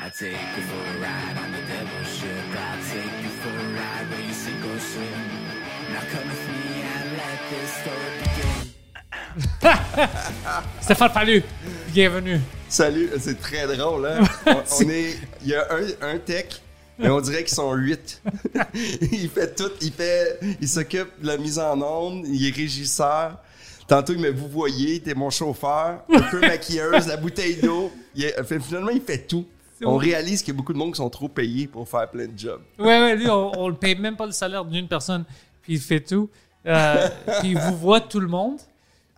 I take you for a ride on the devil's ship. I take you for a ride where you sink or swim. Now come with me and let this story begin. Stéphane Fallu, bienvenue. Salut, c'est très drôle, hein? On, on est. Il y a un, un tech, mais on dirait qu'ils sont huit. il fait tout, il fait. Il s'occupe de la mise en onde, il est régisseur. Tantôt, il me vous voyez, t'es mon chauffeur, un peu maquilleuse, la bouteille d'eau. Il est- fait- Finalement, il fait tout. On réalise qu'il y a beaucoup de monde qui sont trop payés pour faire plein de jobs. Ouais, ouais, lui, on, le paye même pas le salaire d'une personne, puis il fait tout. Euh, puis il vous voit tout le monde.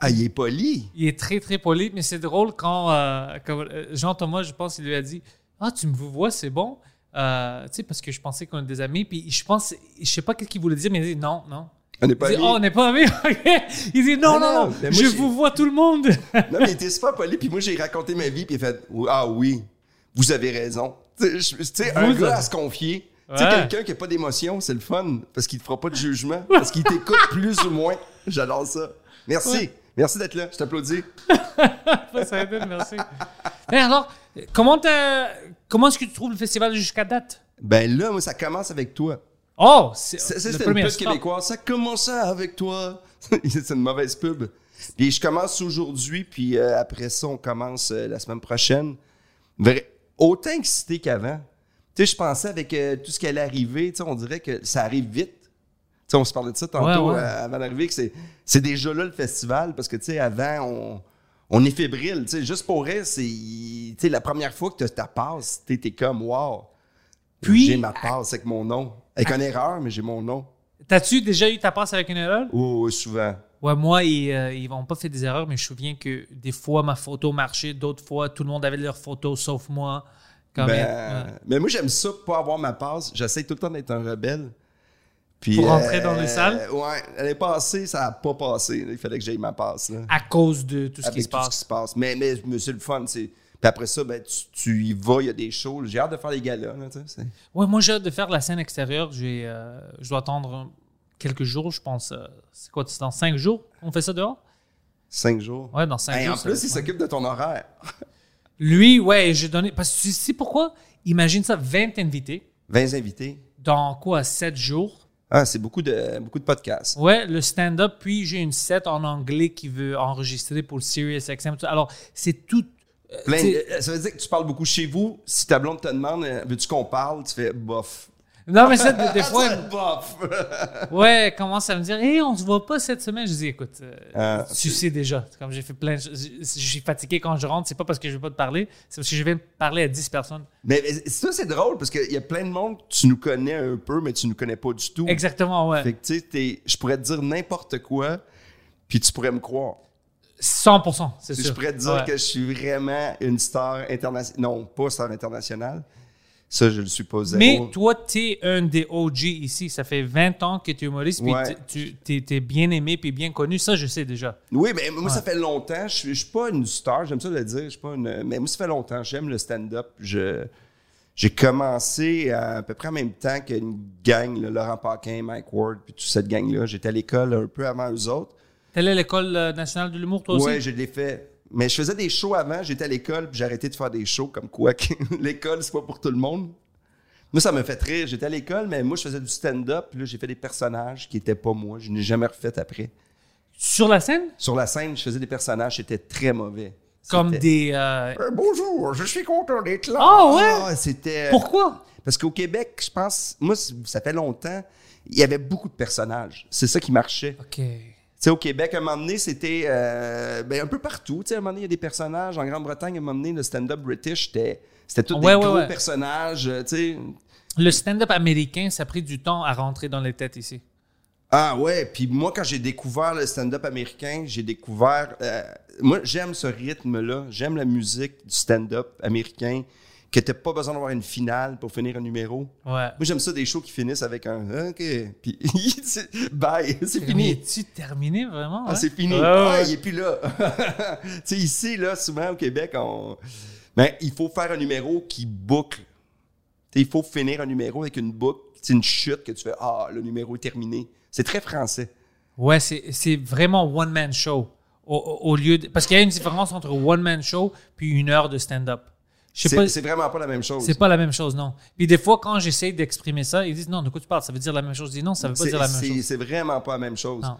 Ah, il est poli. Il est très, très poli, mais c'est drôle quand, euh, quand, euh, Jean-Thomas, je pense, il lui a dit Ah, tu me vous vois, c'est bon. Euh, tu sais, parce que je pensais qu'on était des amis, puis je pense, je sais pas qu'est-ce qu'il voulait dire, mais il dit non, non. On n'est pas amis. oh, on n'est pas amis. Il dit non, Non, non, moi, je vous vois tout le monde. Non, mais il était super poli. Puis moi, j'ai raconté ma vie. Puis il a fait Ah oui, vous avez raison. Tu sais, un gars à se confier. Tu sais, quelqu'un qui n'a pas d'émotion, c'est le fun. Parce qu'il ne te fera pas de jugement. Parce qu'il t'écoute plus ou moins. J'adore ça. Merci. Ouais. Merci d'être là. Je t'applaudis. Ça a été, merci. Alors, comment, comment est-ce que tu trouves le festival jusqu'à date? Ben là, moi, ça commence avec toi. Oh, c'est le premier pub stop. québécoise. Ça commence avec toi. c'est une mauvaise pub. Puis je commence aujourd'hui, puis euh, après ça, on commence euh, la semaine prochaine. Autant excité qu'avant. Tu sais, je pensais avec euh, tout ce qui allait arriver, tu sais, on dirait que ça arrive vite. Tu sais, on se parlait de ça tantôt Ouais, ouais. euh, avant d'arriver, que c'est, déjà là le festival, parce que, tu sais, avant, on, on est fébrile. Tu sais, juste pour elle, c'est, tu sais, la première fois que tu as ta passe, tu es comme, wow. Puis- j'ai ma passe avec mon nom. Avec une erreur, mais j'ai mon nom. T'as-tu déjà eu ta passe avec une erreur? Oh, oui, souvent. Ouais, moi, ils, euh, ils n'ont pas fait des erreurs, mais je me souviens que des fois, ma photo marchait, d'autres fois, tout le monde avait leur photo, sauf moi. Quand Ben, même, ouais. Mais moi, j'aime ça, pas avoir ma passe. J'essaie tout le temps d'être un rebelle. Puis, Pour rentrer dans les salles? Ouais, l'année passée, ça n'a pas passé. Il fallait que j'aille ma passe. Là, À cause de tout ce avec qui se tout ce qui passe. se passe. Mais, mais, mais c'est le fun. c'est- Puis après ça, ben, tu, tu y vas, il y a des shows. J'ai hâte de faire les galas. Là, Ouais, moi, j'ai hâte de faire la scène extérieure. J'ai, euh, je dois attendre quelques jours, je pense. euh, c'est quoi, c'est dans cinq jours? On fait ça dehors? Cinq jours. Ouais, dans cinq Hey, jours. en plus, il s'occupe de ton horaire. Lui, ouais, j'ai donné. Parce que tu sais pourquoi? Imagine ça, 20 invités. 20 invités. Dans quoi, 7 jours? Ah, c'est beaucoup de, beaucoup de podcasts. Ouais, le stand-up, puis j'ai une set en anglais qui veut enregistrer pour le Sirius XM. Alors, c'est tout. euh, Plein- euh, ça veut dire que tu parles beaucoup chez vous. Si ta blonde te demande, veux-tu qu'on parle, tu fais bof. Non, mais ça, des, des fois, ouais, elle commence à me dire, hé, on se voit pas cette semaine. Je dis, écoute, euh, Ah, tu sais déjà. Comme j'ai fait plein de choses. Je suis fatigué quand je rentre, c'est pas parce que je veux pas te parler, c'est parce que je viens de parler à 10 personnes. Mais, mais ça, c'est drôle parce qu'il y a plein de monde, tu nous connais un peu, mais tu nous connais pas du tout. Exactement, ouais. Fait que, tu sais, t'es- je pourrais te dire n'importe quoi, puis tu pourrais me croire. 100%, c'est sûr. je pourrais te dire Ouais. que je suis vraiment une star internationale. Non, pas star internationale. Ça, je le zéro. Mais toi, tu es un des OG ici. Ça fait 20 ans que tu es humoriste, puis Ouais. tu es, bien aimé, puis bien connu. Ça, je sais déjà. Oui, mais moi, ça fait longtemps. Je suis, je suis pas une star, j'aime ça le dire. Je suis pas une, mais moi, ça fait longtemps. J'aime le stand-up. Je, j'ai commencé à, à peu près en même temps qu'une gang, là, Laurent Paquin, Mike Ward, puis toute cette gang-là. J'étais à l'école un peu avant eux autres. Allé à l'École euh, nationale de l'humour, toi aussi? Oui, je l'ai fait. Mais je faisais des shows avant, j'étais à l'école, puis j'ai arrêté de faire des shows comme quoi que l'école, c'est pas pour tout le monde. Moi, ça me fait rire. J'étais à l'école, mais moi, je faisais du stand-up, puis là, j'ai fait des personnages qui étaient pas moi. Je n'ai jamais refait après. Sur la scène? Sur la scène, je faisais des personnages, c'était très mauvais. Comme des... euh, Euh, bonjour, je suis content d'être là. Ah ouais? Ah, c'était. Pourquoi? Parce qu'au Québec, je pense, moi, ça fait longtemps, il y avait beaucoup de personnages. C'est ça qui marchait. OK. Tu sais, au Québec, à un moment donné, c'était euh, ben, un peu partout. Tu sais, à un moment donné, il y a des personnages. En Grande-Bretagne, à un moment donné, le stand-up british, c'était, c'était tous Ouais, des ouais, gros ouais. personnages. euh, Tu sais, Le stand-up américain, ça a pris du temps à rentrer dans les têtes ici. Ah ouais, puis moi, quand j'ai découvert le stand-up américain, j'ai découvert... euh, moi, j'aime ce rythme-là. J'aime la musique du stand-up américain, que t'as pas besoin d'avoir une finale pour finir un numéro. Ouais. Moi, j'aime ça des shows qui finissent avec un « OK », puis bye, c'est fini. es-tu terminé vraiment? Ah, ouais? c'est fini. Ouais, Ah, il est plus là. tu sais, ici, là, souvent au Québec, on... Ben, il faut faire un numéro qui boucle. Tu sais, il faut finir un numéro avec une boucle, c'est une chute que tu fais Ah, le numéro est terminé. C'est très français. Ouais, c'est vraiment one-man show. Au lieu de- parce qu'il y a une différence entre one-man show puis une heure de stand-up. C'est vraiment pas la même chose. C'est pas la même chose, non. Puis des fois, quand j'essaie d'exprimer ça, ils disent non, de quoi tu parles? Ça veut dire la même chose. Je dis non, ça veut pas dire la même chose. C'est vraiment pas la même chose. Non.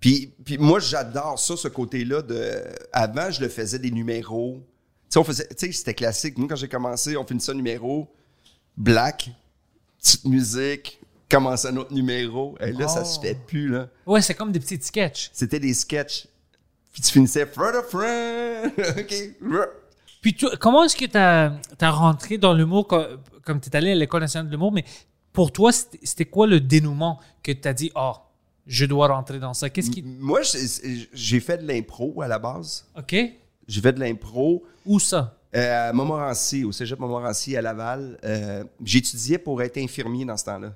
Puis, puis moi, j'adore ça, ce côté-là. de Avant, je le faisais des numéros. Tu sais, on faisait, tu sais, c'était classique. Nous, quand j'ai commencé, on finissait un numéro, black, petite musique, commence un autre numéro. Et là, ça Oh. se fait plus, là. Ouais, c'est comme des petits sketchs. C'était des sketchs. Puis tu finissais Friend of Friend. OK. Puis comment est-ce que tu as, rentré dans l'humour co- comme tu es allé à l'École nationale de l'humour, mais pour toi, c'était quoi le dénouement que tu as dit, oh, je dois rentrer dans ça? Qu'est-ce qui. Moi, j'ai j'ai fait de l'impro à la base. OK. J'ai fait de l'impro. Où ça? Euh, à Montmorency, au cégep Montmorency à Laval, euh, j'étudiais pour être infirmier dans ce temps-là.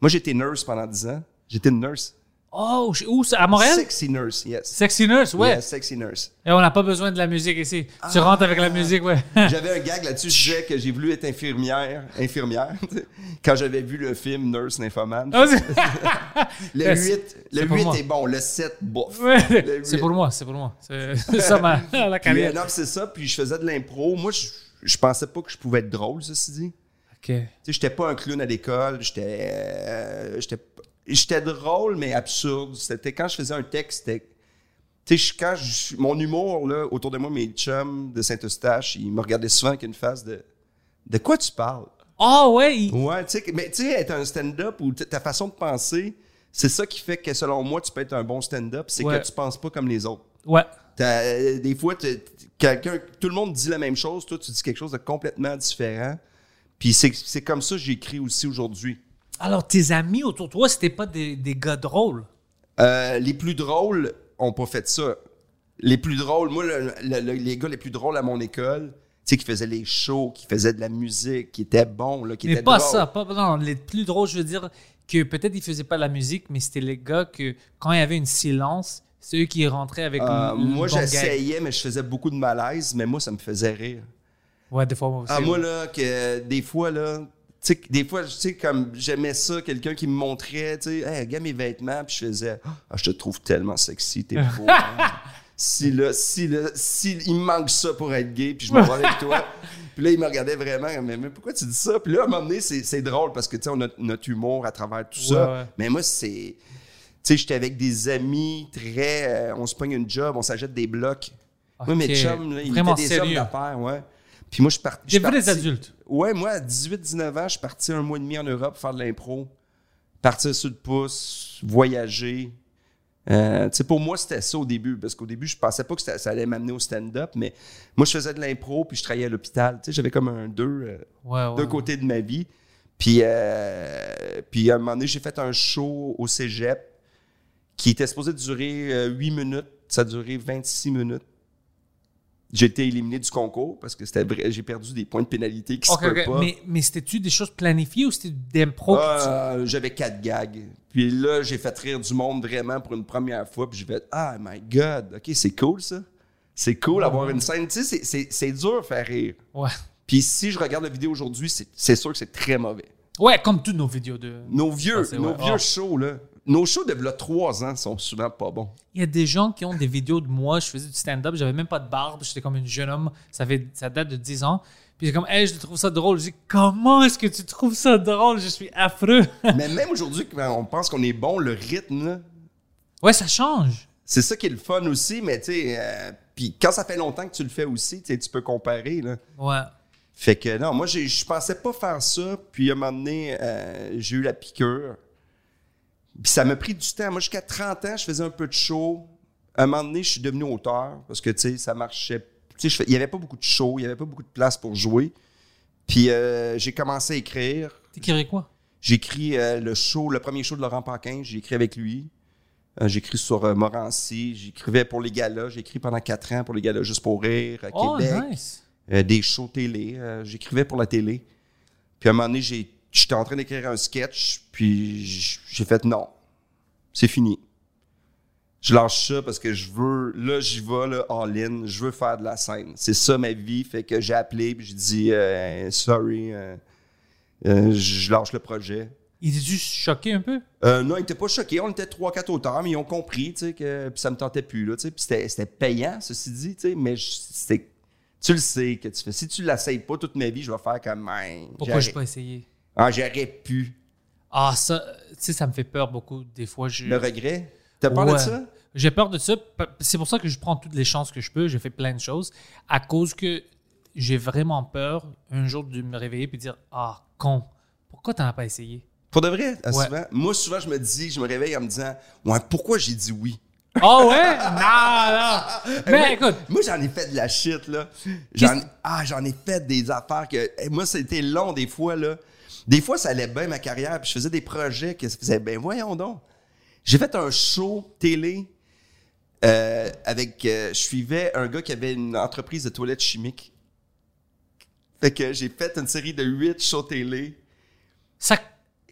Moi, j'étais nurse pendant 10 ans. J'étais une nurse. Oh, où ça? À Montréal? Sexy nurse, yes. Sexy Nurse, ouais. Yeah, sexy nurse. Et on n'a pas besoin de la musique ici. Tu rentres avec la musique, ouais. J'avais un gag là-dessus, je disais que j'ai voulu être infirmière, infirmière, quand j'avais vu le film Nurse Nymphomane. Ah, c'est- Le Ouais, 8, c'est le pour 8 moi. est bon, le 7, bof. Ouais. C'est pour moi, c'est pour moi. C'est ça ma, la Puis, carrière. non, c'est ça, puis je faisais de l'impro. Moi, je, je pensais pas que je pouvais être drôle, ceci dit. OK. Tu sais, j'étais pas un clown à l'école, j'étais euh, j'étais j'étais drôle mais absurde. C'était quand je faisais un texte, tu sais, quand je- mon humour là autour de moi mes chums de Saint-Eustache, ils me regardaient souvent avec une face de de quoi tu parles? Ah, ouais. il- Ouais, tu sais, mais tu sais être un stand-up ou ta façon de penser, c'est ça qui fait que selon moi tu peux être un bon stand-up, c'est Ouais. que tu penses pas comme les autres. Ouais. T'as- euh, des fois, quelqu'un, tout le monde dit la même chose, toi, tu dis quelque chose de complètement différent. Puis c'est c'est comme ça que j'écris aussi aujourd'hui. Alors, tes amis autour de toi, c'était pas des, des gars drôles? Euh, les plus drôles ont pas fait ça. Les plus drôles, moi, le- le- le- les gars les plus drôles à mon école, tu sais, qui faisaient les shows, qui faisaient de la musique, qui étaient bons, là, qui Mais étaient pas drôles. ça. Pas, non, les plus drôles, je veux dire que peut-être ils faisaient pas de la musique, mais c'était les gars que quand il y avait une silence, c'est eux qui rentraient avec Euh, moi, bon j'essayais, mais je faisais beaucoup de malaise, mais moi, ça me faisait rire. Ouais, des fois, moi aussi. Ah, moi, là, que des fois, là, sais, des fois, tu sais, comme j'aimais ça, quelqu'un qui me montrait, tu sais, hey, regarde mes vêtements, puis je faisais, ah, je te trouve tellement sexy, t'es beau. hein. si, là, si, là, si, il me manque ça pour être gay, puis je me vois avec toi. Puis là, il me regardait vraiment, mais, mais pourquoi tu dis ça? Puis là, à un moment donné, c'est drôle parce que, tu sais, on a notre humour à travers tout ça. Ouais. Mais moi, c'est. Tu sais, j'étais avec des amis très. euh, on se pogne une job, on s'achète des blocs. Moi, mes chums, là, ils étaient des hommes d'affaires, ouais. Puis moi, je suis parti. Des suis vrais parti- adultes. Ouais, moi, à 18-19 ans, je suis parti un mois et demi en Europe faire de l'impro. Partir sur le pouce, voyager. Euh, tu sais, pour moi, c'était ça au début, parce qu'au début, je pensais pas que ça, ça allait m'amener au stand-up, mais moi, je faisais de l'impro, puis je travaillais à l'hôpital. Tu sais, j'avais comme un deux, euh, Ouais, ouais. deux côtés de ma vie. Puis, euh, puis à un moment donné, j'ai fait un show au cégep qui était supposé durer euh, 8 minutes. Ça a duré 26 minutes. J'ai été éliminé du concours parce que c'était vrai. J'ai perdu des points de pénalité qui se peuvent ok. pas. Mais, mais c'était-tu des choses planifiées ou c'était d'impro? que tu- Euh, J'avais quatre gags. Puis là, j'ai fait rire du monde vraiment pour une première fois. Puis j'ai fait Ah, my God, OK, c'est cool ça. C'est cool d'avoir une scène. Tu sais, c'est- dur faire rire. Ouais. Puis si je regarde la vidéo aujourd'hui, c'est sûr que c'est très mauvais. Ouais, comme toutes nos vidéos de. Nos vieux, Ah, nos vieux Ah. shows, là. Nos shows de trois ans sont souvent pas bons. Il y a des gens qui ont des vidéos de moi, je faisais du stand-up, j'avais même pas de barbe, j'étais comme un jeune homme, ça, fait, ça date de 10 ans. Puis c'est comme, hey, je trouve ça drôle. Je dis, comment est-ce que tu trouves ça drôle? Je suis affreux. Mais même aujourd'hui, quand on pense qu'on est bon, le rythme, là, ouais, ça change. c'est ça qui est le fun aussi. Mais tu sais, euh, puis quand ça fait longtemps que tu le fais aussi, tu peux comparer, là. Ouais. Fait que non, moi, j'ai- je pensais pas faire ça. Puis à un moment donné, euh, j'ai eu la piqûre. Puis ça m'a pris du temps. Moi, jusqu'à 30 ans, je faisais un peu de show. À un moment donné, je suis devenu auteur parce que, tu sais, ça marchait. Tu sais, il y avait pas beaucoup de show, il y avait pas beaucoup de place pour jouer. Puis euh, j'ai commencé à écrire. T'écrirais quoi? J'ai écrit euh, le show, le premier show de Laurent Paquin, j'ai écrit avec lui. Euh, j'ai écrit sur euh, Morancy, j'écrivais pour les galas, j'ai écrit pendant quatre ans pour les galas Juste pour rire à Oh, Québec. nice. Euh, des shows télé. J'écrivais pour la télé. Puis à un moment donné, j'ai- j'étais en train d'écrire un sketch, puis j'ai fait non, c'est fini. Je lâche ça parce que je veux, là, j'y vais, là, all-in, je veux faire de la scène. C'est ça ma vie, fait que j'ai appelé, puis j'ai dit, euh, sorry, euh, euh, je lâche le projet. Il était juste choqué un peu? Non, ils n'étaient pas choqués. On était trois, quatre auteurs, mais ils ont compris, tu sais, que puis ça me tentait plus, là, tu sais. Puis c'était, c'était payant, ceci dit, tu sais, mais c'était, tu le sais que tu fais. Si tu l'essayes pas toute ma vie, je vais faire comme, man, Pourquoi je pas essayé? Ah, j'aurais pu. Ah, ça, tu sais, ça me fait peur beaucoup. Des fois, je. Le regret. T'as peur de ça? J'ai peur de ça. C'est pour ça que je prends toutes les chances que je peux. J'ai fait plein de choses. À cause que j'ai vraiment peur un jour de me réveiller et dire Ah, con, pourquoi t'en as pas essayé? Pour de vrai, Ouais. souvent? Moi, souvent, je me dis, je me réveille en me disant, ouais, pourquoi j'ai dit oui? Ah ouais? non, non. Mais écoute, Moi, j'en ai fait de la shit, là. J'en, ah, j'en ai fait des affaires que. moi, c'était long, des fois, là. Des fois, ça allait bien ma carrière, puis je faisais des projets que ça faisait, ben voyons donc. J'ai fait un show télé euh, avec. euh, je suivais un gars qui avait une entreprise de toilettes chimiques. Fait que j'ai fait une série de huit shows télé. ça.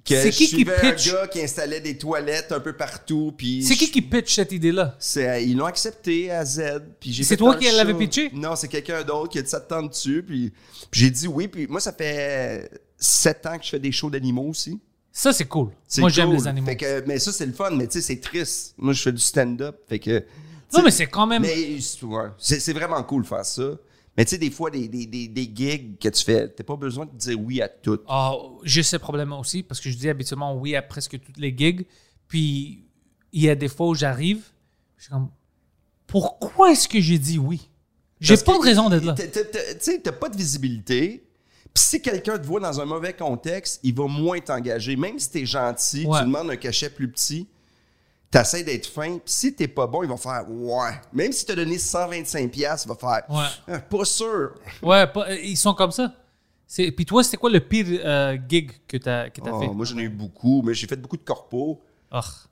C'est qui qui pitch? un gars qui installait des toilettes un peu partout, puis. C'est qui je- qui pitch cette idée-là? c'est, euh, ils l'ont accepté à Z. Puis j'ai C'est toi qui l'avais pitché? Non, c'est quelqu'un d'autre qui a dit ça te tente dessus. Puis, puis j'ai dit oui. Puis moi, ça fait sept ans que je fais des shows d'animaux aussi. Ça, c'est cool. Moi, j'aime les animaux. Fait que, mais ça, c'est le fun. Mais tu sais, c'est triste. Moi, je fais du stand-up. Fait que. Non, mais c'est quand même. Mais ouais, c'est, vraiment cool de faire ça. Mais tu sais, des fois, des, des, des, des gigs que tu fais, t'as pas besoin de dire oui à tout. Ah, j'ai ce problème aussi parce que je dis habituellement oui à presque toutes les gigs. Puis il y a des fois où j'arrive, je suis comme pourquoi est-ce que j'ai dit oui? J'ai pas que de raison d'être là. Tu sais, t'as pas de visibilité. Puis si quelqu'un te voit dans un mauvais contexte, il va moins t'engager. Même si t'es gentil, Ouais. tu demandes un cachet plus petit, t'essaies d'être fin. Puis si t'es pas bon, il va faire « ouais ». Même si t'as donné 125$, piastres, il va faire Ouais. Ah, Pas sûr ». Ouais, pas- euh, ils sont comme ça. Puis toi, c'était quoi le pire euh, gig que t'as que t'as Oh, fait? Moi, j'en ai eu beaucoup, mais j'ai fait beaucoup de corpos.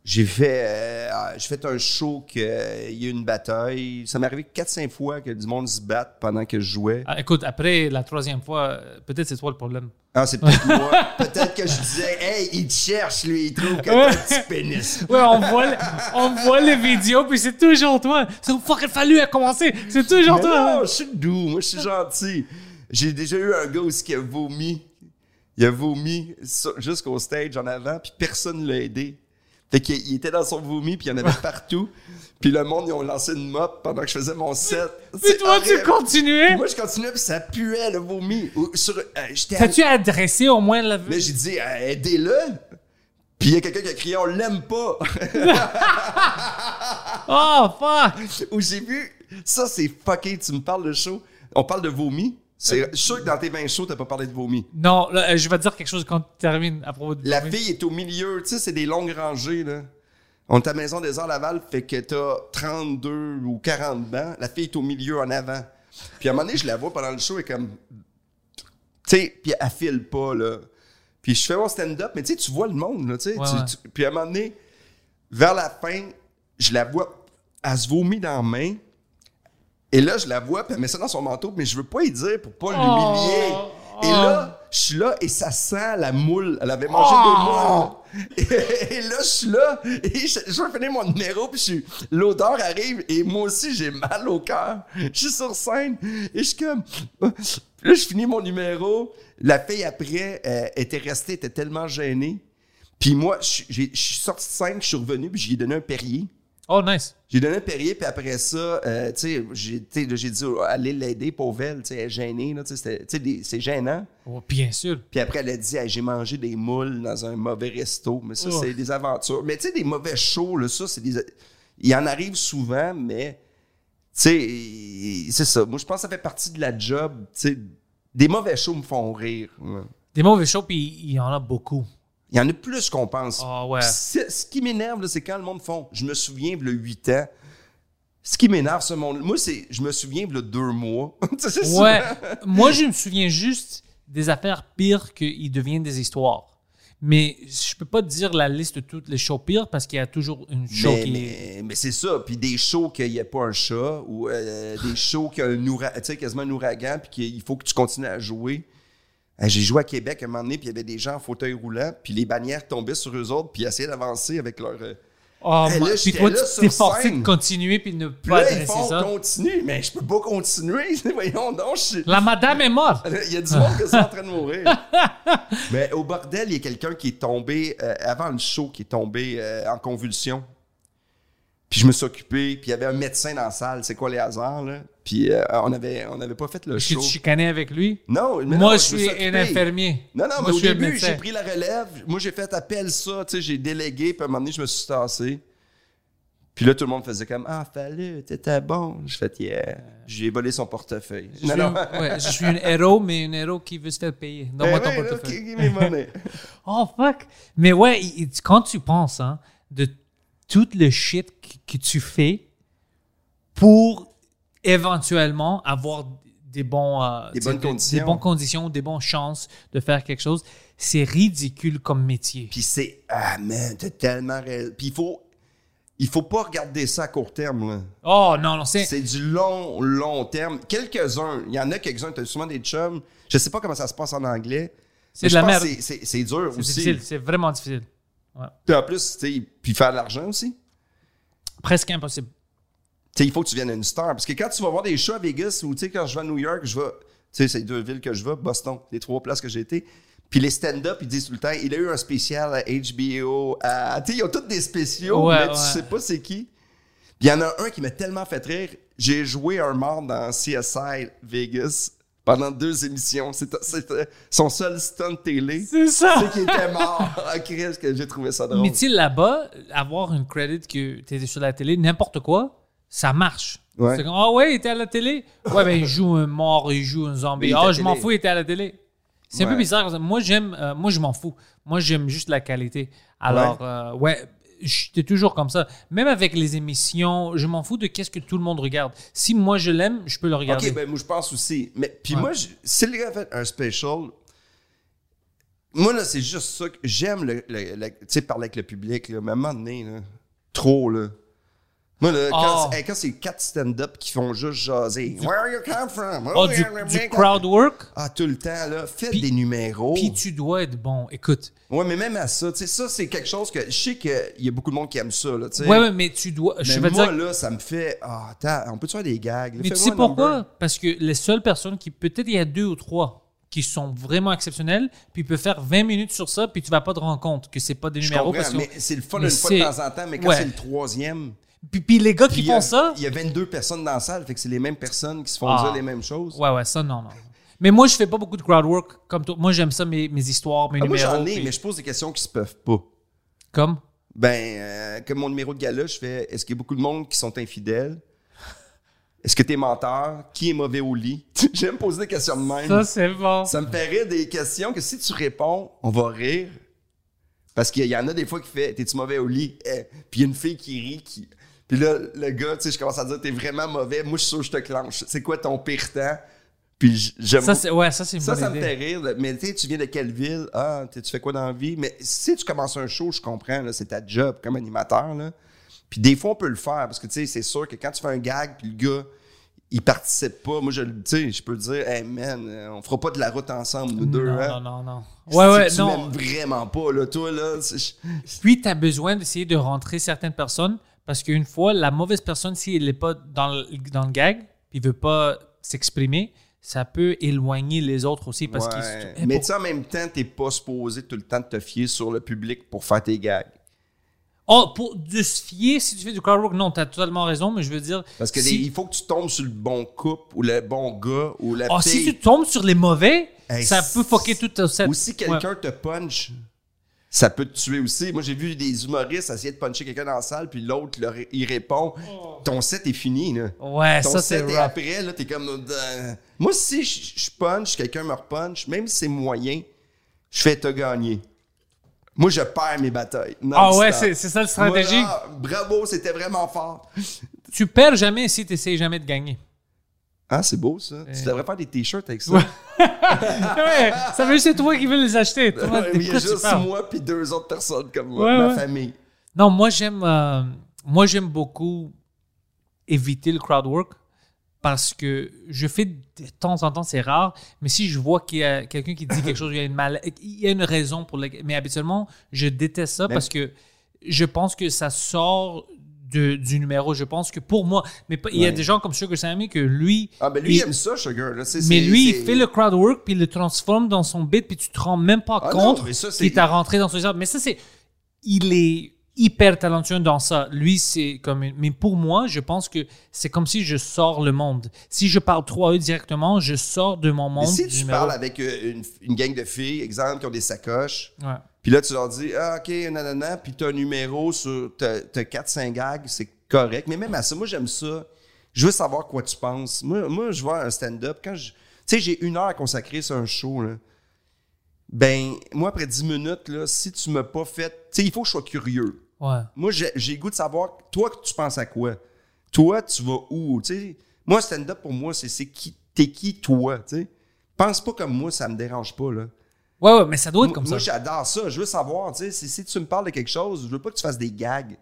J'ai fait, euh, fait un show qu'il y a eu une bataille. Ça m'est arrivé 4-5 fois que du monde se batte pendant que je jouais. Ah, écoute, après la troisième fois, euh, peut-être c'est toi le problème. Ah, c'est peut-être moi. Peut-être que je disais, hey, il te cherche, lui, il trouve que t'as un petit pénis. Ouais, on voit, on voit les vidéos, puis c'est toujours toi. C'est fucking fallu à commencer. C'est toujours Mais toi. non, je suis doux, moi, je suis gentil. J'ai déjà eu un gars aussi qui a vomi. Il a vomi jusqu'au stage en avant, puis personne ne l'a aidé. Fait qu'il il était dans son vomi, puis il y en avait partout. Puis le monde, ils ont lancé une mop pendant que je faisais mon set. Puis toi, tu continuais? Puis moi, je continuais, puis ça puait, le vomi. Sur, euh, à- T'as-tu adressé au moins la. Là, j'ai dit, euh, aidez-le. Puis il y a quelqu'un qui a crié, on l'aime pas. Oh, fuck! Où j'ai vu, ça c'est fucké, tu me parles de show. On parle de vomi. C'est, sûr que dans tes 20 shows, t'as pas parlé de vomi. Non, là, euh, je vais te dire quelque chose quand tu termines à propos de. La fille est au milieu, tu sais, c'est des longues rangées, là. On est à Maison des Arts Laval, fait que t'as 32 ou 40 bancs. La fille est au milieu en avant. Puis à un moment donné, je la vois pendant le show, elle est comme. Tu sais, puis elle file pas, là. Puis je fais mon stand-up, mais tu sais, tu vois le monde, là, tu sais. Ouais, Puis à un moment donné, vers la fin, je la vois, elle se vomit dans la main. Et là, je la vois, puis elle met ça dans son manteau, mais je veux pas y dire pour pas l'humilier. Oh. Et là, je suis là et ça sent la moule. Elle avait mangé Oh. des moules. Et, et là, je suis là et je, je veux finir mon numéro, puis je suis- l'odeur arrive et moi aussi, j'ai mal au cœur. Je suis sur scène et je suis comme... Là, je finis mon numéro. La fille, après, euh, était restée, était tellement gênée. Puis moi, je je suis sorti de scène, je suis revenu, puis j'ai donné un Perrier. Oh, nice. J'ai donné un Perrier, puis après ça, euh, tu sais, j'ai dit, oh, allez l'aider, pauvre elle, tu sais, elle est gênée, là, tu sais, c'est gênant. Oh, bien sûr. Puis après, elle a dit, Hey, j'ai mangé des moules dans un mauvais resto. Mais ça, Oh. c'est des aventures. Mais tu sais, des mauvais shows, là, ça, c'est des. Il en arrive souvent, mais. Tu sais, c'est ça. Moi, je pense que ça fait partie de la job. Tu sais, des mauvais shows me font rire. Des mauvais shows, puis il y en a beaucoup. Il y en a plus qu'on pense. Ah ouais. Ce qui m'énerve, c'est quand le monde font. Je me souviens, le 8 ans. Ce qui m'énerve, ce monde. Moi, c'est. Je me souviens, le deux mois. Ouais. Moi, je me souviens juste des affaires pires qu'ils deviennent des histoires. Mais je peux pas te dire la liste de toutes les shows pires parce qu'il y a toujours une show Mais, qui mais, mais c'est ça. Puis des shows qu'il n'y a pas un chat ou euh, des shows qu'il y a un sais, quasiment un ouragan, puis qu'il faut que tu continues à jouer. J'ai joué à Québec à un moment donné, puis il y avait des gens en fauteuil roulant, puis les bannières tombaient sur eux autres, puis ils essayaient d'avancer avec leur. Oh, Hey, là, puis toi, tu t'es forcé de continuer puis de ne Puis pas là, ils adresser font ça. continue, mais je peux pas continuer. Voyons donc, je La madame est morte. Il y a du monde qui est en train de mourir. Mais au bordel, il y a quelqu'un qui est tombé, euh, avant le show, qui est tombé euh, en convulsion. Puis je me suis occupé, puis il y avait un médecin dans la salle. C'est quoi les hasards, là? Puis euh, on avait on avait pas fait le Est-ce que show. tu chicanais avec lui? Non, mais Moi, non, je suis un infirmier. Non, non, Moi, mais je au suis un début, médecin. j'ai pris la relève. Moi, j'ai fait appel ça, tu sais, j'ai délégué, puis à un moment donné, je me suis tassé. Puis là, tout le monde faisait comme Ah, fallait, t'étais bon. Je fais yeah. J'ai volé son portefeuille. Je suis, un, ouais, je suis un héros, mais un héros qui veut se faire payer. Donne-moi ton Ben oui, portefeuille. ok, give me money. Oh, fuck. Mais ouais, il- il- quand tu penses hein, de tout le shit que, tu fais pour éventuellement avoir des bons euh, Des bonnes conditions. des bonnes conditions, des bonnes chances de faire quelque chose, c'est ridicule comme métier. Puis c'est ah man, t'as tellement raison. Puis il faut il faut pas regarder ça à court terme là. Oh non, non, c'est C'est du long long terme. Quelques-uns, il y en a quelques-uns, t'as souvent des chums. Je sais pas comment ça se passe en anglais. C'est de la merde. c'est- dur c'est aussi. difficile, c'est vraiment difficile. Puis en plus, tu sais, puis faire de l'argent aussi. Presque impossible. Tu sais, il faut que tu viennes une star. Parce que quand tu vas voir des shows à Vegas ou tu sais, quand je vais à New York, je vais. Tu sais, c'est deux villes que je vais, Boston, les trois places que j'ai été. Puis les stand-up, ils disent tout le temps, il a eu un spécial à HBO. à- Tu sais, ils ont tous des spéciaux, Ouais, mais tu ouais. sais pas c'est qui. Puis il y en a un qui m'a tellement fait rire. J'ai joué un mort dans CSI Vegas pendant deux émissions. C'était son seul stunt télé. C'est ça. C'est qu'il était mort. Ah, que j'ai trouvé ça drôle. Mais tu là-bas, avoir une credit que tu étais sur la télé, n'importe quoi, ça marche. Ouais. C'est comme, ah ouais, il était à la télé? Ouais, ben il joue un mort, il joue un zombie. Ah, la je m'en fous, il était à la télé. C'est un peu bizarre. Moi, j'aime, euh, moi, je m'en fous. Moi, j'aime juste la qualité. Alors, euh, ouais, j'étais toujours comme ça. Même avec les émissions, je m'en fous de qu'est-ce que tout le monde regarde. Si moi je l'aime, je peux le regarder. Ok, ben moi je pense aussi. Mais puis Ouais. moi, je- si le gars a fait un special, moi là, c'est juste ça que j'aime le, le- le- tu sais, parler avec le public, là, mais à un moment donné, là, trop là. Moi là, quand, Oh. hey, quand c'est quatre stand-up qui font juste jaser. Where you come from? Oh, du, du crowd work? Ah, tout le temps, là. Faites Puis- des numéros. Puis tu dois être bon. Écoute. Ouais, mais même à ça, tu sais, ça, c'est quelque chose que je sais qu'il y a beaucoup de monde qui aime ça, là, tu sais. Ouais, ouais, mais tu dois. Mais je moi, dire. là, ça me fait. Ah, attends, on peut-tu faire des gags? là? Mais tu sais pourquoi? number. Parce que les seules personnes qui, peut-être il y a deux ou trois qui sont vraiment exceptionnelles, puis peuvent faire 20 minutes sur ça, puis tu vas pas te rendre compte que c'est pas des Je numéros. Parce que, mais c'est le fun mais une fois de temps en temps, mais quand Ouais. c'est le troisième. Puis, puis les gars qui font ça, Il y a 22 personnes dans la salle, fait que c'est les mêmes personnes qui se font Ah. dire les mêmes choses. ouais, ouais, ça, non, non. Mais moi, je fais pas beaucoup de crowd work comme toi. Moi, j'aime ça, mes, mes histoires, mes Ah, moi, numéros. j'en ai, puis- mais je pose des questions qui se peuvent pas. Comme? Ben, euh, comme mon numéro de gala, je fais est-ce qu'il y a beaucoup de monde qui sont infidèles? Est-ce que t'es menteur? Qui est mauvais au lit? J'aime poser des questions de même. Ça, c'est bon. Ça me rire des questions que si tu réponds, on va rire. Parce qu'il y en a des fois qui fait T'es-tu mauvais au lit? Eh. Puis il y a une fille qui rit. Qui... Puis là, le gars, tu sais, je commence à dire T'es vraiment mauvais. Moi, je suis sûr que je te clenche. C'est quoi ton pire temps? Puis j'aime Ça, c'est, ouais, ça, c'est ça, ça me fait rire. Mais tu sais, tu viens de quelle ville? Ah, tu fais quoi dans la vie? Mais si tu commences un show, je comprends, là, c'est ta job comme animateur. Là. Puis des fois, on peut le faire parce que tu sais, c'est sûr que quand tu fais un gag, puis le gars, il participe pas. Moi, je sais, je peux dire, hey man, euh, on fera pas de la route ensemble, nous deux. Non, hein? non, non, non. Ouais, ouais, tu non. m'aimes vraiment pas, là, toi, là. Puis, tu as besoin d'essayer de rentrer certaines personnes parce qu'une fois, la mauvaise personne, si elle n'est pas dans le, dans le gag, puis il veut pas s'exprimer, ça peut éloigner les autres aussi parce Ouais. qu'ils. Eh, Mais tu sais, en même temps, t'es pas supposé tout le temps de te fier sur le public pour faire tes gags. Oh, pour de se fier, si tu fais du crowd work, non, tu as totalement raison, mais je veux dire. Parce que si, il faut que tu tombes sur le bon couple ou le bon gars ou la Oh, fille. si tu tombes sur les mauvais, Hey, ça peut fucker tout ta set. Ou si quelqu'un te punch, ça peut te tuer aussi. Moi, j'ai vu des humoristes essayer de puncher quelqu'un dans la salle, puis l'autre, leur- il répond Ton set est fini. Là. Ouais, Ton ça, c'est set est après, là, t'es comme. euh, Moi, si je je punch, quelqu'un me repunch, même si c'est moyen, je fais te gagner. Moi, je perds mes batailles. Ah ouais, c'est ça la stratégie. Moi, là, bravo, c'était vraiment fort. Tu perds jamais si tu essaies jamais de gagner. Ah, c'est beau ça. Tu Euh. devrais faire des t-shirts avec ça. Ouais. ouais, ça veut que c'est toi qui veux les acheter. Toi, il y a juste moi puis deux autres personnes comme moi, Ouais, ma famille. Non, moi j'aime euh, moi j'aime beaucoup éviter le crowd work parce que je fais de temps en temps, c'est rare, mais si je vois qu'il y a quelqu'un qui dit quelque chose, il y a une, mal- il y a une raison pour laquelle. Mais habituellement, je déteste ça parce que je pense que ça sort de- du numéro. Je pense que pour moi, mais il y a Ouais. des gens comme Sugar Sammy que lui. Ah, ben lui, il aime ça, Sugar. Là. Mais lui, il fait le crowd work puis il le transforme dans son beat puis tu te rends même pas Ah compte mais qu'il t'a rentré dans son histoire. Mais ça, c'est. Il est hyper talentueux dans ça. Lui, c'est comme. Mais pour moi, je pense que c'est comme si je sors le monde. Si je parle trop à eux directement, je sors de mon Mais monde. si du tu numéro. parles avec euh, une, une gang de filles, exemple, qui ont des sacoches, Ouais. Puis là, tu leur dis, ah, OK, nanana, puis t'as un numéro sur. T'as t'as 4-5 gags, c'est correct. Mais même à ça, moi, j'aime ça. Je veux savoir quoi tu penses. Moi, moi je vois un stand-up. Quand je. Tu sais, j'ai une heure à consacrer sur un show, là. Ben, moi, après 10 minutes, là, si tu m'as pas fait. Tu sais, il faut que je sois curieux. Ouais. Moi, j'ai goût de savoir, toi, tu penses à quoi? Toi, tu vas où? Tu sais, moi, stand-up, pour moi, c'est c'est qui, t'es qui, toi? Tu sais? Pense pas comme moi, ça me dérange pas, là. Ouais, ouais, mais ça doit être Moi, comme moi, ça. j'adore ça. Je veux savoir, tu sais, si, si tu me parles de quelque chose, je veux pas que tu fasses des gags.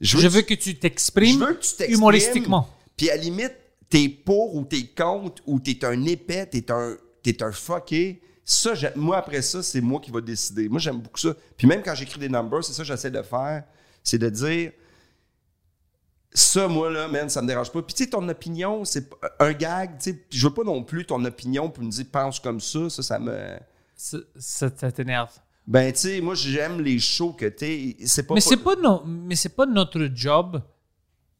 Je veux tu- que tu t'exprimes je veux que tu t'exprimes. humoristiquement. Puis à la limite, t'es pour ou t'es contre ou t'es un épais, t'es un, t'es un fucké. Ça, moi, après ça, c'est moi qui va décider. Moi, j'aime beaucoup ça. Puis même quand j'écris des numbers, c'est ça que j'essaie de faire. C'est de dire, ça, moi, là, man, ça me dérange pas. Puis tu sais, ton opinion, c'est un gag, tu sais. Je veux pas non plus ton opinion pour me dire, pense comme ça. Ça, ça me... Ça, ça- ça t'énerve? Ben, tu sais, moi, j'aime les shows que t'es... C'est pas... Mais c'est pas, no- mais c'est pas notre job.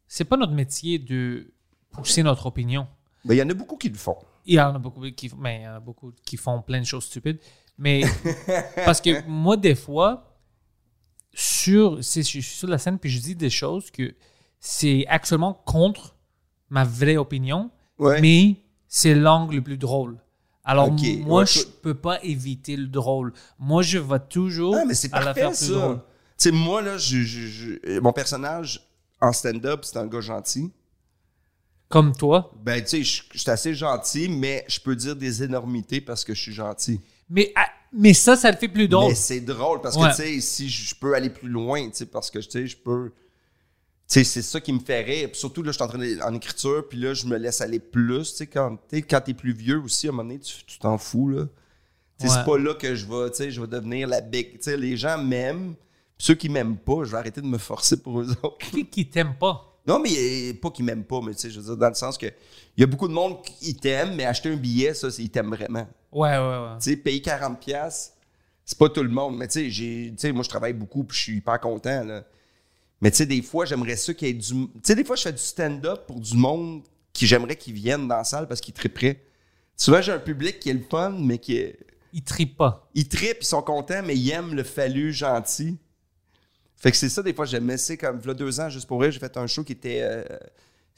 C'est pas notre métier de pousser notre opinion. Ben, il y en a beaucoup qui le font. Il y en a beaucoup qui, mais il y en a beaucoup qui font plein de choses stupides. Mais parce que moi, des fois, sur, je suis sur la scène puis je dis des choses que c'est actuellement contre ma vraie opinion, Ouais. mais c'est l'angle le plus drôle. Alors moi, ouais, je peux pas éviter le drôle. Moi, je vais toujours Ah, mais c'est à la faire plus ça. drôle. Tu sais, moi, là, je, je- je- mon personnage en stand-up, c'est un gars gentil. Comme toi. Ben, tu sais, je je suis assez gentil, mais je peux dire des énormités parce que je suis gentil. Mais, ah, mais ça, ça le fait plus drôle. Mais c'est drôle parce Ouais. que, tu sais, si je peux aller plus loin, tu sais, parce que, tu sais, je peux... C'est ça qui me fait rire. Puis surtout, là, je suis en train de- en écriture, puis là, je me laisse aller plus. Tu sais, quand tu quand t'es plus vieux aussi, à un moment donné, tu t'en fous, là. Ouais. c'est pas là que je vais, tu sais, je vais devenir la big... Tu sais, les gens m'aiment. Puis ceux qui m'aiment pas, je vais arrêter de me forcer pour eux autres. Qui qui t'aime pas? Non, mais pas qu'ils m'aiment pas, mais tu sais, je veux dire, dans le sens que il y a beaucoup de monde qui t'aiment, mais acheter un billet, ça, c'est ils t'aiment vraiment. Ouais, ouais, ouais. Tu sais, payer 40$, piastres, c'est pas tout le monde. Mais tu sais, j'ai- tu sais, moi, je travaille beaucoup, puis je suis hyper content, là. Mais tu sais, des fois, j'aimerais ça qu'il y ait du. Tu sais, des fois, je fais du stand-up pour du monde qui j'aimerais qu'ils viennent dans la salle parce qu'ils tripperaient. Souvent, j'ai un public qui est le fun, mais qui est. Il tripe pas. Ils trippent, ils sont contents, mais ils aiment le fallu gentil. Fait que c'est ça, des fois, j'aimais ça. Comme, il y a deux ans, juste pour rire, j'ai fait un show qui était. euh,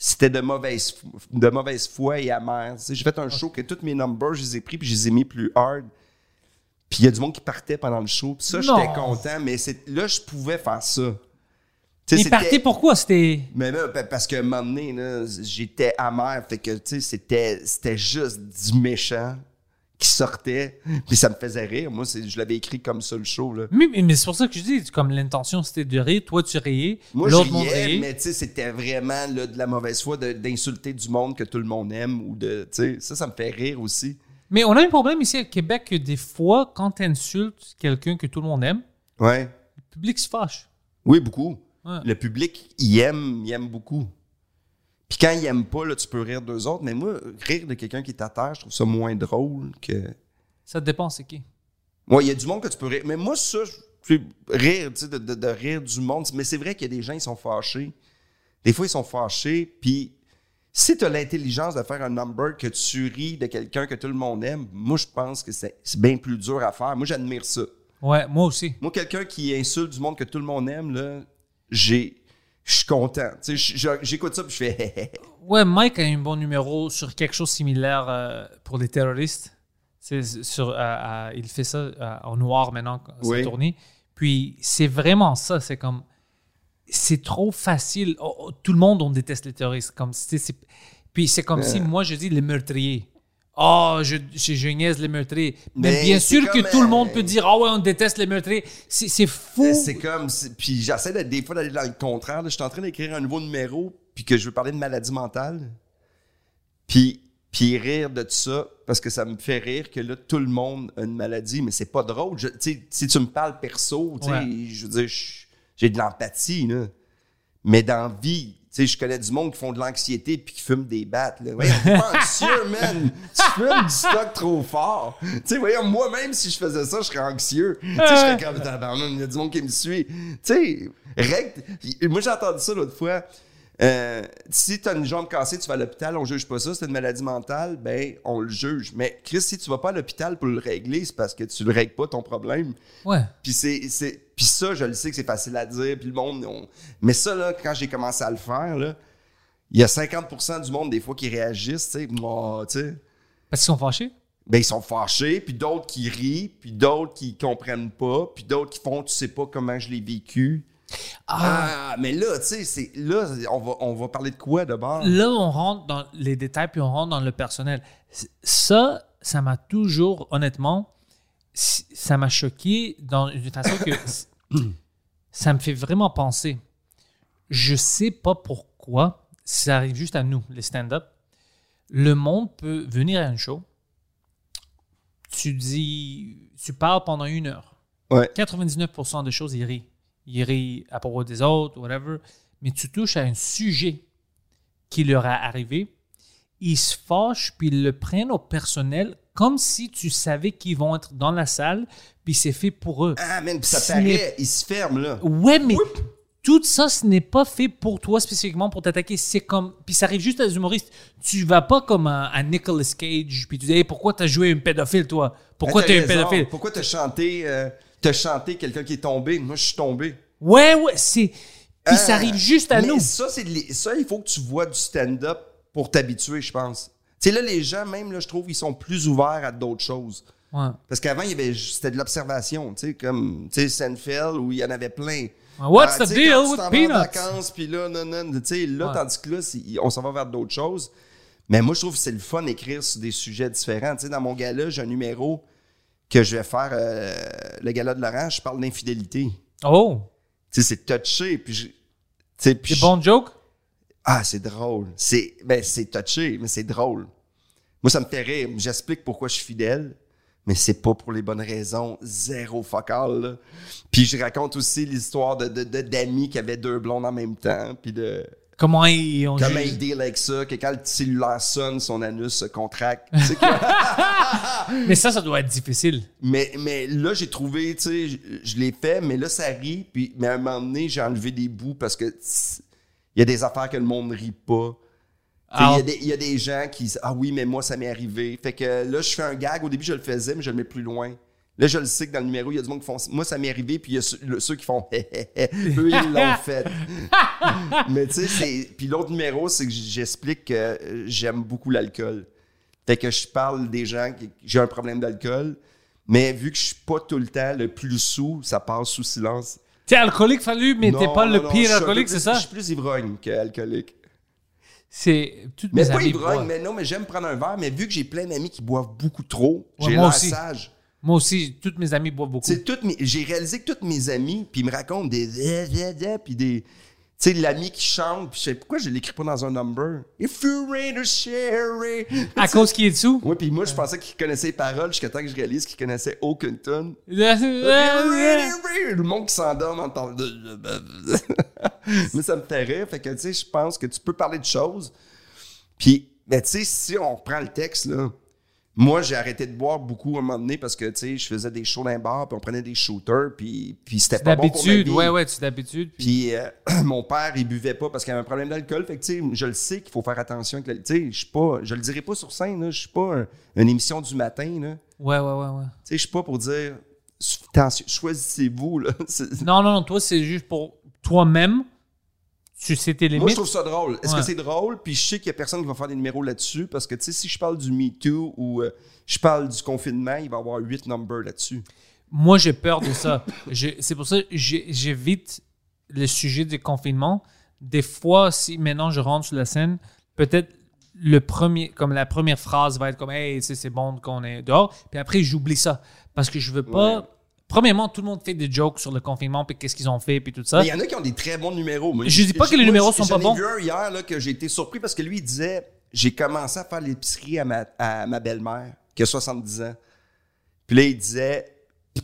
c'était de mauvaise, de mauvaise foi et sais, J'ai fait un show que tous mes numbers, je les ai pris puis je les ai mis plus hard. Puis il y a du monde qui partait pendant le show. Puis ça, j'étais content, mais là, je pouvais faire ça. Il partait pourquoi? C'était. mais là, pa- parce qu'à un moment donné, j'étais amer. Fait que, tu sais, c'était, c'était juste du méchant qui sortait. Puis ça me faisait rire. Moi, je l'avais écrit comme ça, le show, là. Mais, mais c'est pour ça que je dis, comme l'intention c'était de rire, toi tu riais, Moi, je riais, mais tu sais, c'était vraiment là, de la mauvaise foi d'insulter du monde que tout le monde aime. ou de, Ça, ça me fait rire aussi. Mais on a un problème ici à Québec que des fois, quand tu insultes quelqu'un que tout le monde aime, Ouais. le public se fâche. Oui, beaucoup. Ouais. Le public, il aime, il aime beaucoup. Puis quand il aime pas, là, tu peux rire d'eux autres. Mais moi, rire de quelqu'un qui est à terre, je trouve ça moins drôle que... Ça dépend, c'est qui? Ouais, il y a du monde que tu peux rire. Mais moi, ça, je rire, tu sais, de, de- de rire du monde. Mais c'est vrai qu'il y a des gens, ils sont fâchés. Des fois, ils sont fâchés. Puis, si tu as l'intelligence de faire un number que tu ris de quelqu'un que tout le monde aime, moi, je pense que c'est c'est bien plus dur à faire. Moi, j'admire ça. Ouais, moi aussi. Moi, quelqu'un qui insulte du monde que tout le monde aime, là, j'ai. Je suis content. Tu sais, j'écoute ça puis je fais. Ouais, Mike a un bon numéro sur quelque chose de similaire euh, pour les terroristes. C'est sur, euh, euh, il fait ça en noir maintenant, quand Oui. c'est tourné. Puis c'est vraiment ça. C'est comme. C'est trop facile. Oh, oh, tout le monde, on déteste les terroristes. Comme, c'est- Puis c'est comme si moi, je dis les meurtriers. Oh, je, je, je niaise les meurtriers. Mais, Mais bien sûr que tout le monde euh, peut dire, ah ouais, on déteste les meurtriers. C'est c'est fou. C'est comme. Puis j'essaie de- des fois d'aller dans le contraire. Je suis en train d'écrire un nouveau numéro, puis que je veux parler de maladie mentale. Puis, puis rire de tout ça, parce que ça me fait rire que là, tout le monde a une maladie, mais c'est pas drôle. Je- si tu me parles perso, Ouais. je veux dire, j'ai de l'empathie, là. Mais dans vie, sais, je connais du monde qui font de l'anxiété puis qui fument des battes. Là. Voyons, t'es pas anxieux, man. Tu fumes du stock trop fort. Tu sais, voyons, moi-même, si je faisais ça, je serais anxieux. Tu sais, je serais comme, tabarnak, il y a du monde qui me suit. Tu sais, règle. Moi, j'ai entendu ça l'autre fois. Euh, si tu as une jambe cassée, tu vas à l'hôpital, on juge pas ça. Si tu une maladie mentale, ben, on le juge. Mais Chris, si tu vas pas à l'hôpital pour le régler, c'est parce que tu le règles pas ton problème. Ouais. Puis c'est, c'est- puis ça, je le sais que c'est facile à dire, puis le monde... on- Mais ça, là, quand j'ai commencé à le faire, là, il y a 50% du monde, des fois, qui réagissent, tu sais, moi, tu sais. Parce qu'ils sont fâchés? Ben, ils sont fâchés, puis d'autres qui rient, puis d'autres qui comprennent pas, puis d'autres qui font « tu sais pas comment je l'ai vécu ». Ah, mais là, tu sais, c'est... Là, on va, on va parler de quoi, d'abord? Là, on rentre dans les détails puis on rentre dans le personnel. Ça, ça m'a toujours, honnêtement, ça m'a choqué dans une façon que ça me fait vraiment penser. Je sais pas pourquoi, ça arrive juste à nous, les stand-up. Le monde peut venir à un show, tu dis, tu parles pendant une heure. Ouais. 99% des choses, ils rient. Ils rient à propos des autres, whatever. Mais tu touches à un sujet qui leur est arrivé, ils se fâchent puis ils le prennent au personnel comme si tu savais qu'ils vont être dans la salle puis c'est fait pour eux. Ah, puis ça Ce paraît, n'est- il se ferme, là. Ouais, mais tout ça, ce n'est pas fait pour toi spécifiquement pour t'attaquer. C'est comme. Puis ça arrive juste à des humoristes. Tu vas pas comme à, à Nicolas Cage puis tu dis hey, pourquoi t'as joué un pédophile toi? Pourquoi Ah, t'es un pédophile? Pourquoi t'as chanté, euh, t'as chanté quelqu'un qui est tombé? Moi, je suis tombé. Ouais, ouais, c'est. Puis ça Ah, arrive juste à mais nous. Ça, c'est ça, il faut que tu vois du stand-up pour t'habituer, je pense. Tu sais, là, les gens, même, là, je trouve, ils sont plus ouverts à d'autres choses. Ouais. Parce qu'avant, il y avait c'était de l'observation, tu sais, comme, tu sais, Seinfeld, où il y en avait plein. What's Ah, the deal with vas en peanuts? vacances, puis là, non, non, tu sais, là, Ouais. tandis que là, on s'en va vers d'autres choses. Mais moi, je trouve que c'est le fun d'écrire sur des sujets différents. Tu sais, dans mon gala, j'ai un numéro que je vais faire, euh, le gala de Laurent, je parle d'infidélité. Oh, Tu sais, c'est touché, puis je- je- bons jokes? ah, c'est drôle. C'est ben c'est touché, mais c'est drôle. Moi, ça me fait rire. J'explique pourquoi je suis fidèle, mais c'est pas pour les bonnes raisons. Zéro focal. là. Puis je raconte aussi l'histoire de, de- de- d'amis qui avaient deux blondes en même temps, puis de Comment ils ont comment ils deal avec ça, que quand le cellulaire sonne, son anus se contracte. Que- Mais ça, ça doit être difficile. mais, mais là, j'ai trouvé, tu sais, je, je l'ai fait, mais là, ça rit. Puis, mais à un moment donné, j'ai enlevé des bouts parce que il y a des affaires que le monde ne rit pas. Sais, Il Ah. y, a des- il y a des gens qui disent Ah oui, mais moi, ça m'est arrivé. Fait que là, je fais un gag. Au début, je le faisais, mais je le mets plus loin. Là, je le sais que dans le numéro, il y a du monde qui font Moi, ça m'est arrivé, puis il y a ceux, le- ceux qui font. Eux, ils l'ont fait. mais tu sais, c'est. Puis l'autre numéro, c'est que j'explique que euh, j'aime beaucoup l'alcool. Fait que je parle des gens qui. J'ai un problème d'alcool, mais vu que je suis pas tout le temps le plus sous, ça passe sous silence. T'es alcoolique, fallu, mais t'es pas le non, pire alcoolique, c'est ça? Je suis plus ivrogne qu'alcoolique. C'est. Mais pas ivrogne, mais non, mais j'aime prendre un verre. Mais vu que j'ai plein d'amis qui boivent beaucoup trop, Ouais, j'ai l'air sage. Moi aussi, toutes mes amis boivent beaucoup. Toutes mes- J'ai réalisé que tous mes amis, puis ils me racontent des... Puis des... Tu sais, l'ami qui chante, puis je sais pourquoi je l'écris pas dans un number? If to share it. À cause qu'il est dessous? Oui, puis moi, je pensais qu'il connaissait les paroles jusqu'à temps que je réalise qu'il connaissait aucune. Ouais, Le monde qui s'endorme en parlant. Mais ça me. Fait que, tu sais, je pense que tu peux parler de choses. Puis, mais tu sais, si on reprend le texte, là, moi, j'ai arrêté de boire beaucoup à un moment donné parce que, tu sais, je faisais des shows d'un bar, puis on prenait des shooters, puis, puis c'était pas bon pour ma D'habitude, vie. ouais, ouais, tu. Puis... Puis euh, mon père, il buvait pas parce qu'il avait un problème d'alcool. Fait que, tu sais, je le sais qu'il faut faire attention. Tu sais, je suis pas... Je le dirai pas sur scène, là. Je suis pas un- une émission du matin, là. Ouais, ouais, ouais, ouais. Tu sais, je suis pas pour dire... Choisissez-vous, là. Non, non, non, toi, c'est juste pour toi-même. Limites. Moi, je trouve ça drôle. Est-ce Ouais. que c'est drôle? Puis je sais qu'il y a personne qui va faire des numéros là-dessus parce que, tu sais, si je parle du Me Too ou euh, je parle du confinement, il va y avoir huit numbers là-dessus. Moi, j'ai peur de ça. C'est pour ça que j'évite le sujet du confinement. Des fois, si maintenant je rentre sur la scène, peut-être le premier, comme la première phrase va être comme Hey, c'est bon qu'on est dehors. Puis après, j'oublie ça. Parce que je veux pas. Ouais. Premièrement, tout le monde fait des jokes sur le confinement, puis qu'est-ce qu'ils ont fait, puis tout ça. Mais il y en a qui ont des très bons numéros. Moi, Je dis pas que les numéros sont pas bons. vu un hier là, que j'ai été surpris parce que lui, il disait J'ai commencé à faire l'épicerie à ma, à ma belle-mère, qui a 70 ans. Puis là, il disait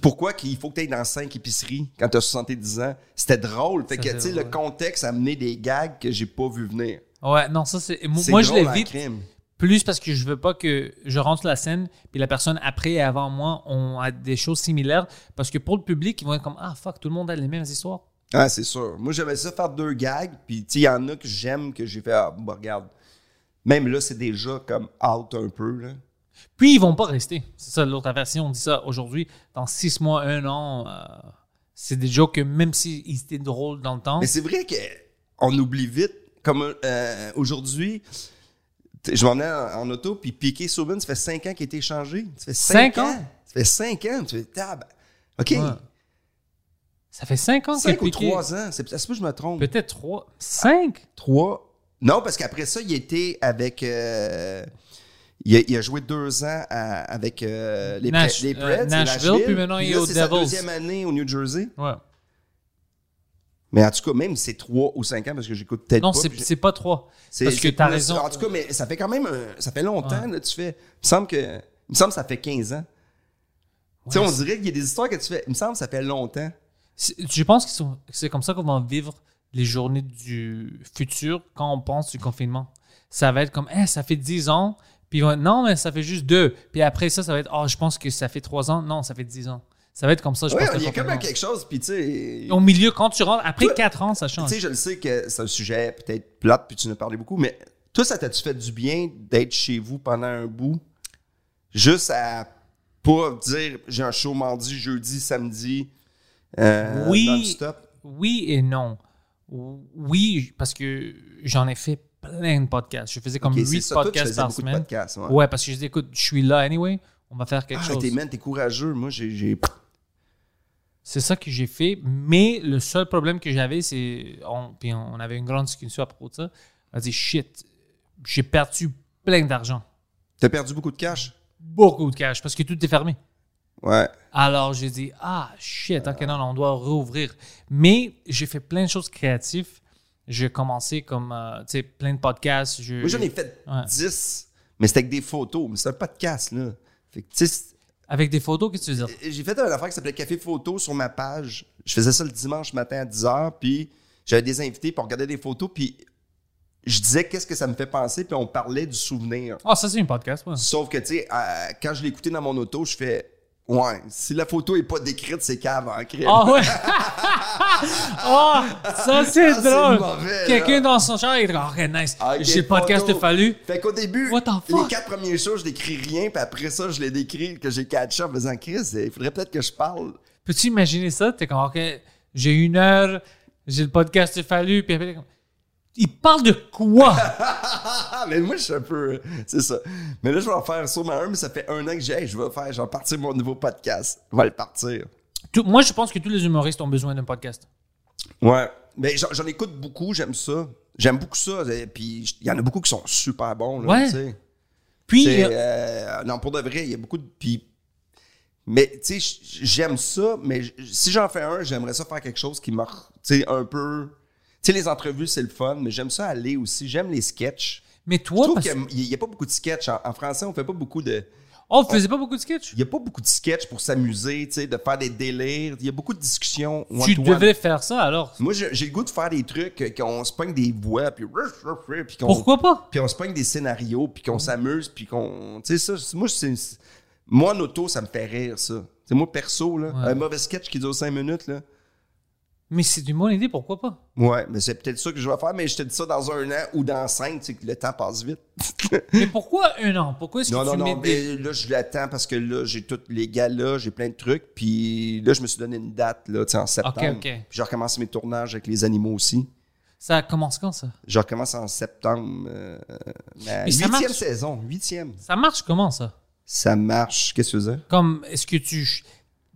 pourquoi qu'il faut que tu ailles dans 5 épiceries quand tu as 70 ans? C'était drôle. Fait que, tu sais, le contexte a amené des gags que j'ai pas vu venir. Ouais, non, ça c'est. Moi, je l'évite crime. Plus parce que je veux pas que je rentre sur la scène, puis la personne après et avant moi ont a des choses similaires. Parce que pour le public, ils vont être comme Ah, fuck, tout le monde a les mêmes histoires. Ah, c'est sûr. Moi, j'aimais ça faire deux gags. Puis, il y en a que j'aime, que j'ai fait, ah, bah, regarde. Même là, c'est déjà comme out un peu, là. Puis ils vont pas rester. C'est ça l'autre. Si on dit ça aujourd'hui, dans six mois, un an, euh, c'est des jokes que même s'ils étaient drôles dans le temps. Mais c'est vrai qu'on oublie vite. Comme euh, aujourd'hui, je m'en venais en, en auto, puis Piqué Souben, ça fait 5 ans qu'il a été échangé. Ça fait 5 Cinq ans? ans? Ça fait 5 ans. Tu fais, tab. OK. Ouais. Ça fait cinq ans 5 que ou Piqué- 3 ans. C'est ça que je me trompe? Peut-être trois. Cinq? 3. Non, parce qu'après ça, il était avec. euh, il, a, il a joué deux ans à- avec euh, les, Nash- les euh, Preds. Nashville, puis maintenant, il est là, aux c'est sa Devils. deuxième année au New Jersey. Ouais. Mais en tout cas, même si c'est 3 ou 5 ans, parce que j'écoute peut-être Non, pas. c'est pas trois. C'est- Parce que t'as raison. En tout cas, mais ça fait quand même. un- ça fait longtemps, Ouais. là, tu fais. Il me semble que. Il me semble que ça fait 15 ans. tu sais, on dirait qu'il y a des histoires que tu fais. Il me semble que ça fait longtemps. Je pense que c'est comme ça qu'on va vivre les journées du futur quand on pense du confinement. Ça va être comme, Eh, ça fait 10 ans, puis non, mais ça fait juste deux. Puis après ça, ça va être, oh, je pense que ça fait 3 ans. Non, ça fait 10 ans. Ça va être comme ça, je Ouais, pense. il y a quand même quelque chose, puis tu sais. Au milieu, quand tu rentres, après Toi- 4 ans, ça Tu change. sais, je le sais que c'est un sujet peut-être plate, puis tu as parlé beaucoup, mais toi, ça t'a-tu fait du bien d'être chez vous pendant un bout? Juste à pas dire j'ai un show mardi, jeudi, samedi, euh, Oui. non-stop? Oui et non. Oui, parce que j'en ai fait plein de podcasts. Je faisais comme Ok, 8 c'est ça, toi, tu podcasts par semaine. podcasts, ouais. Ouais, parce que je dis, écoute, je suis là anyway, on va faire quelque Ah, chose. t'es, man, t'es courageux. Moi, j'ai. j'ai- C'est ça que j'ai fait. Mais le seul problème que j'avais, c'est. On, puis on avait une grande discussion à propos de ça. On a dit shit, j'ai perdu plein d'argent. T'as perdu beaucoup de cash? Beaucoup de cash parce que tout est fermé. Ouais. Alors j'ai dit ah shit, ok, non, on doit rouvrir. Mais j'ai fait plein de choses créatives. J'ai commencé comme, euh, tu sais, plein de podcasts. Je- Moi, j'en ai fait Ouais. 10, mais c'était avec des photos. Mais c'est un podcast, là. Fait que, tu sais, Avec des photos, qu'est-ce que tu veux dire? j'ai fait une affaire qui s'appelait Café Photo sur ma page. Je faisais ça le dimanche matin à 10h, puis j'avais des invités, on regardait des photos, puis je disais qu'est-ce que ça me fait penser, puis on parlait du souvenir. Ah, ça, c'est un podcast, ouais. Sauf que, tu sais, euh, quand je l'ai écouté dans mon auto, je fais Ouais, si la photo est pas décrite, c'est cave en crime. Ah ouais! Ah, ça c'est Ah, c'est drôle! Quelqu'un dans son char, il dit Oh, nice. Ah, ok, J'ai le podcast de. Fallu. Fait qu'au début, What the les quatre premiers shows, je décris rien, puis après ça, je l'ai décrit, que j'ai catché en faisant Chris, il faudrait peut-être que je parle. Peux-tu imaginer ça? T'es comme, OK, j'ai une heure, j'ai le podcast de Fallu, puis après, comme, il parle de quoi? Mais moi, je suis un peu. C'est ça. Mais là, je vais en faire sûrement un, mais ça fait un an que j'ai. Hey, je vais faire, je vais partir mon nouveau podcast. Je vais le partir. Tout- moi, je pense que tous les humoristes ont besoin d'un podcast. Ouais. Mais j'en, j'en écoute beaucoup, j'aime ça. J'aime beaucoup ça. et Puis il y en a beaucoup qui sont super bons. Là, Ouais. Puis, euh, euh, non, pour de vrai, il y a beaucoup de. Puis, mais tu sais, j'aime ça, mais si j'en fais un, j'aimerais ça faire quelque chose qui m'a. Tu sais, un peu. Tu sais, les entrevues, c'est le fun, mais j'aime ça aller aussi. J'aime les sketchs. mais Je toi, trouve parce... qu'il n'y a, pas beaucoup de sketchs. En, en français, on fait pas beaucoup de. oh, vous faisiez pas beaucoup de sketchs? Il n'y a pas beaucoup de sketchs pour s'amuser, tu sais, de faire des délires. Il y a beaucoup de discussions. Tu devais faire ça alors? Moi, j'ai le goût de faire des trucs, euh, qu'on se pogne des voix, puis Pourquoi pas? puis on se pogne des scénarios, puis qu'on s'amuse, puis qu'on. Tu sais, ça, moi, c'est. Moi, en auto, ça me fait rire, ça. C'est moi, perso, là. Ouais. Un mauvais sketch qui dure cinq minutes, là. Mais c'est une bonne idée, pourquoi pas? Ouais, mais c'est peut-être ça que je vais faire, mais je te dis ça dans un an ou dans cinq, tu sais, que le temps passe vite. Mais pourquoi un an? Pourquoi est-ce que Non, tu non, non, des... mais là, je l'attends parce que là, j'ai tous les galas, j'ai plein de trucs, puis là, je me suis donné une date, là, tu sais, en septembre. ok. Puis j'ai recommencé mes tournages avec les animaux aussi. Ça commence quand, ça? Je recommence en septembre. euh, la ça huitième marche. saison, huitième. Ça marche comment, ça? Ça marche. Qu'est-ce que tu veux dire? Comme, est-ce que tu...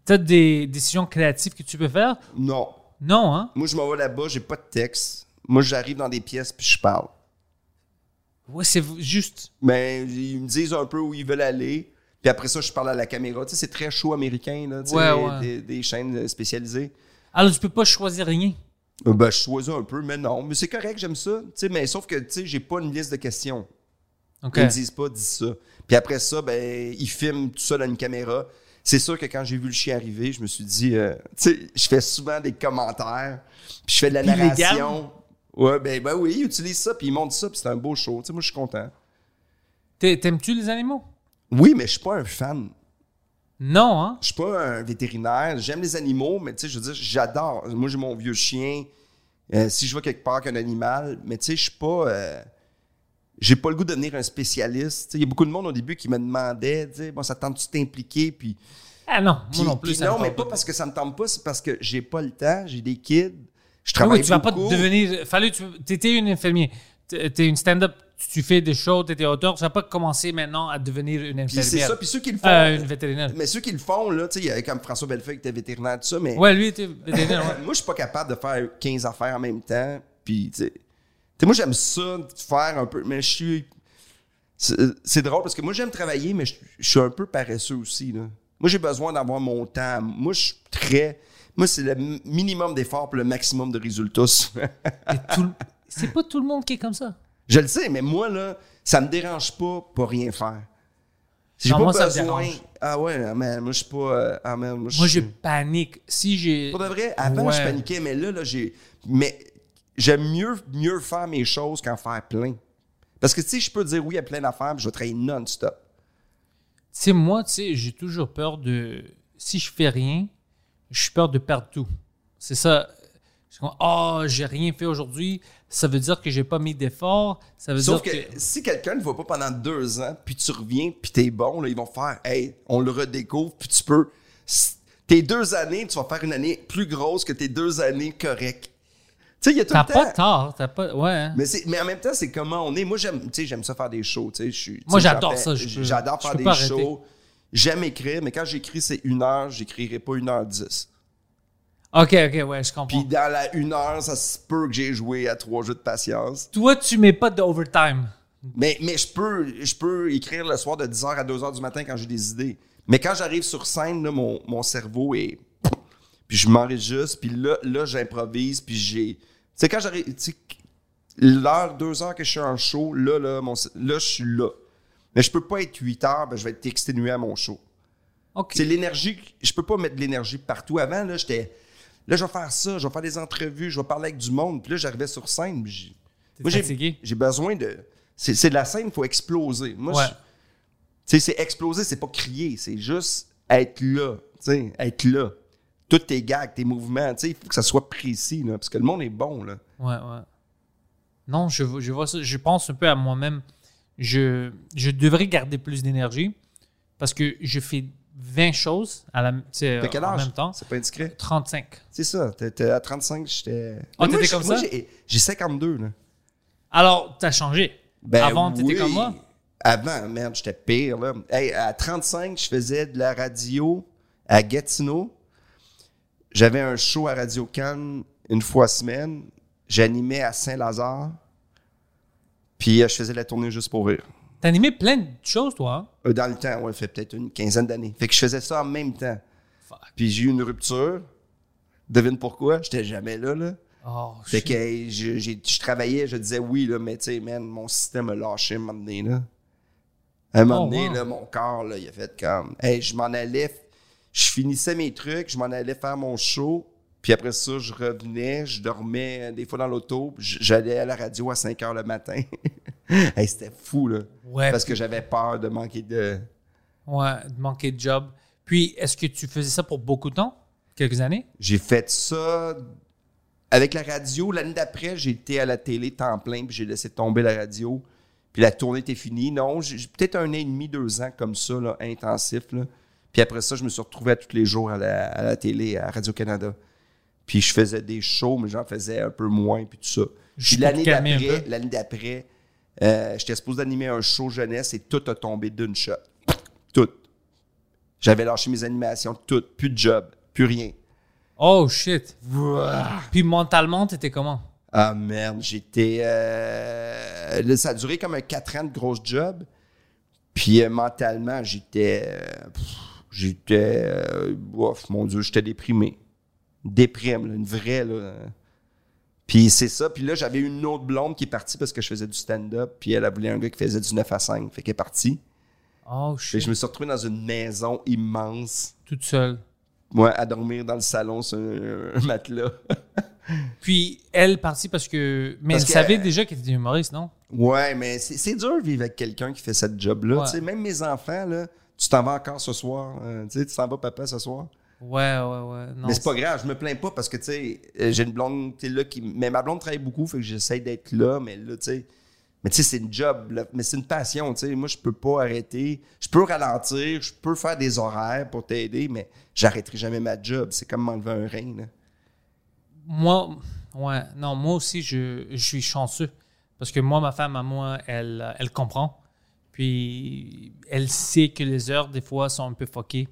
as des décisions créatives que tu peux faire? Non. Non, hein? Moi, je m'en vais là-bas, j'ai pas de texte. Moi, j'arrive dans des pièces puis je parle. Ouais, c'est juste. Mais ils me disent un peu où ils veulent aller. Puis après ça, je parle à la caméra. Tu sais, c'est très chaud américain, là, tu sais, Ouais, ouais. Des, des chaînes spécialisées. Alors, tu peux pas choisir rien. Euh, Ben, je choisis un peu, mais non. Mais c'est correct, j'aime ça. Tu sais, mais sauf que, tu sais, j'ai pas une liste de questions. OK. Ils me disent pas, dis ça. Puis après ça, ben, ils filment tout ça dans une caméra. C'est sûr que quand j'ai vu le chien arriver, je me suis dit, euh, tu sais, je fais souvent des commentaires, puis je fais de la Puis narration. Ouais, ben, ben oui, ils utilisent ça, puis ils montrent ça, puis c'est un beau show. Tu sais, moi, je suis content. T'aimes-tu les animaux? Oui, mais je suis pas un fan. Non, hein? Je suis pas un vétérinaire. J'aime les animaux, mais tu sais, je veux dire, j'adore. Moi, j'ai mon vieux chien. Euh, si je vais quelque part qu'un animal, mais tu sais, je suis pas. euh, j'ai pas le goût de devenir un spécialiste. Tu Il y a beaucoup de monde au début qui me demandait, tu bon, ça tente-tu de t'impliquer? Puis, Ah non, puis- moi non plus. puis non, mais pas parce que ça me tente pas, c'est parce que j'ai pas le temps, j'ai des kids, je Ah travaille oui, tu vas pas devenir. Fallait, tu étais une infirmière. T'es une stand-up, tu fais des shows, t'étais auteur. Tu vas pas commencer maintenant à devenir une Puis c'est infirmière. ça, puis ceux qui le font. Euh, une vétérinaire. Mais ceux qui le font, là, tu sais, il y a comme François Bellefeuille qui était vétérinaire, tout ça, mais. Ouais, lui était vétérinaire. ouais. moi, je suis pas capable de faire 15 affaires en même temps. Puis, tu sais, tu sais, moi, j'aime ça, de faire un peu, mais je suis. C'est drôle parce que moi, j'aime travailler, mais je, je suis un peu paresseux aussi. Là. Moi, j'ai besoin d'avoir mon temps. Moi, je suis très. Moi, c'est le mi- minimum d'effort pour le maximum de résultats. Le- C'est pas tout le monde qui est comme ça. je le sais, mais moi, là, ça me dérange pas pour rien faire. J'ai pas moi, ça me besoin. dérange. ah ouais, man, moi, je suis pas. ah, man, moi, je Moi, je suis- panique. Si j'ai. Pour de vrai, avant, Ouais. je paniquais, mais là, là j'ai. Mais j'aime mieux, mieux faire mes choses qu'en faire plein. Parce que, tu sais, je peux dire oui à plein d'affaires, je vais travailler non-stop. Tu sais, moi, tu sais, j'ai toujours peur de. Si je fais rien, je suis peur de perdre tout. C'est ça. Comme, oh, j'ai rien fait aujourd'hui. Ça veut dire que j'ai pas mis d'effort. Ça veut Sauf dire que, que. si quelqu'un ne va pas pendant deux ans, puis tu reviens, puis t'es bon, là, ils vont faire, hey, on le redécouvre, puis tu peux. Tes deux années, tu vas faire une année plus grosse que tes deux années correctes. Tu sais, il y a tout T'as pas tort. T'as pas. Ouais. Mais, mais en même temps, c'est comment on est. Moi, j'aime, tu sais, j'aime ça faire des shows. Moi, j'adore ça, J'adore faire des arrêter. shows. J'aime écrire, mais quand j'écris, c'est une heure, j'écrirai pas une heure dix. Ok, ok, ouais, je comprends. Puis dans la une heure, ça se peut que j'ai joué à trois jeux de patience. Toi, tu mets pas d'overtime. Mais, mais je peux je peux écrire le soir de 10h à 2h du matin quand j'ai des idées. Mais quand j'arrive sur scène, là, mon, mon cerveau est... Puis je m'enregistre, puis là, là j'improvise, puis j'ai... Tu sais, quand j'arrive... L'heure, deux heures que je suis en show, là, là, mon, là je suis là. Mais je peux pas être 8 heures, ben, je vais être exténué à mon show. Ok. C'est l'énergie. Je peux pas mettre de l'énergie partout. Avant, là, j'étais. Là, je vais faire ça, je vais faire des entrevues, je vais parler avec du monde. Puis là, j'arrivais sur scène. puis Moi, j'ai- besoin de. C'est c'est de la scène, il faut exploser. Moi, Ouais. je- tu sais, c'est exploser, c'est pas crier, c'est juste être là. Tu sais, être là. Tous tes gags, tes mouvements, tu sais, il faut que ça soit précis, là, parce que le monde est bon, là. Ouais, ouais. Non, je, vois- je vois ça. Je pense un peu à moi-même. Je, je devrais garder plus d'énergie parce que je fais 20 choses à la, quel en âge? même temps. C'est pas indiscret? 35. C'est ça. À 35, j'étais. Ah, t'étais comme moi, ça? j'ai- J'ai 52, là. Alors, t'as changé. Ben Avant, t'étais oui. comme moi. Avant, merde, j'étais pire. Là. Hey, à 35, je faisais de la radio à Gatineau. J'avais un show à Radio Cannes une fois semaine. J'animais à Saint-Lazare. Puis euh, je faisais la tournée juste pour rire. T'as animé plein de choses, toi. hein? Euh, Dans le temps, ouais, ça fait peut-être une quinzaine d'années. Fait que je faisais ça en même temps. Fuck. Puis j'ai eu une rupture. Devine pourquoi? J'étais jamais là, là. Oh, Fait que hey, je, travaillais, je disais oui, là, mais tu sais, man, mon système a lâché un moment donné, là. À un moment Oh, donné, wow. là, mon corps, là, il a fait comme. Hey, je m'en allais, je finissais mes trucs, je m'en allais faire mon show, puis après ça, je revenais, je dormais euh, des fois dans l'auto, j'allais à la radio à 5 heures le matin. hey, c'était fou, là. Ouais, Parce que j'avais peur de manquer de. ouais, de manquer de job. Puis, est-ce que tu faisais ça pour beaucoup de temps? Quelques années? J'ai fait ça avec la radio. L'année d'après, été à la télé temps plein, puis j'ai laissé tomber la radio. Puis la tournée était finie. Non, j'ai j'ai peut-être un an et demi, deux ans comme ça, là, intensif. Là. Puis après ça, je me suis retrouvé à tous les jours à la, à la télé, à Radio-Canada. Puis je faisais des shows, mais j'en faisais un peu moins, puis tout ça. Puis l'année d'après, l'année d'après, euh, j'étais supposé d'animer un show jeunesse et tout a tombé d'une shot. Tout. J'avais lâché mes animations, tout. Plus de job, plus rien. Oh, shit. Puis, mentalement, t'étais comment? Ah merde, j'étais. euh, ça a duré comme un 4 ans de grosse job. Puis euh, mentalement, j'étais. euh, j'étais. euh, ouf, mon Dieu, j'étais déprimé. Déprime, là, une vraie. Là. Puis c'est ça. Puis là, j'avais une autre blonde qui est partie parce que je faisais du stand-up. Puis elle a voulu un gars qui faisait du 9 à 5. Fait qu'elle est partie. Oh, Fait que shit. je me suis retrouvé dans une maison immense. Toute seule. Moi, à dormir dans le salon sur un, un matelas. Puis, elle partie parce que. Mais Parce elle que- savait déjà qu'elle était humoriste, non? Ouais, mais c'est c'est dur de vivre avec quelqu'un qui fait cette job-là. Ouais. Tu sais, Même mes enfants, là, tu t'en vas encore ce soir. euh, tu sais, tu t'en vas, papa, ce soir? Ouais, ouais, ouais. Non, mais c'est pas grave, je me plains pas parce que, tu sais, euh, j'ai une blonde, tu là, qui. Mais ma blonde travaille beaucoup, fait que j'essaie d'être là, mais là, tu sais. Mais tu sais, c'est une job, là, mais c'est une passion, tu sais. Moi, je peux pas arrêter. Je peux ralentir, je peux faire des horaires pour t'aider, mais j'arrêterai jamais ma job. C'est comme m'enlever un rein, là. Moi, ouais, non, moi aussi, je, je suis chanceux. Parce que moi, ma femme, à moi, elle, elle comprend. Puis, elle sait que les heures, des fois, sont un peu fuckées.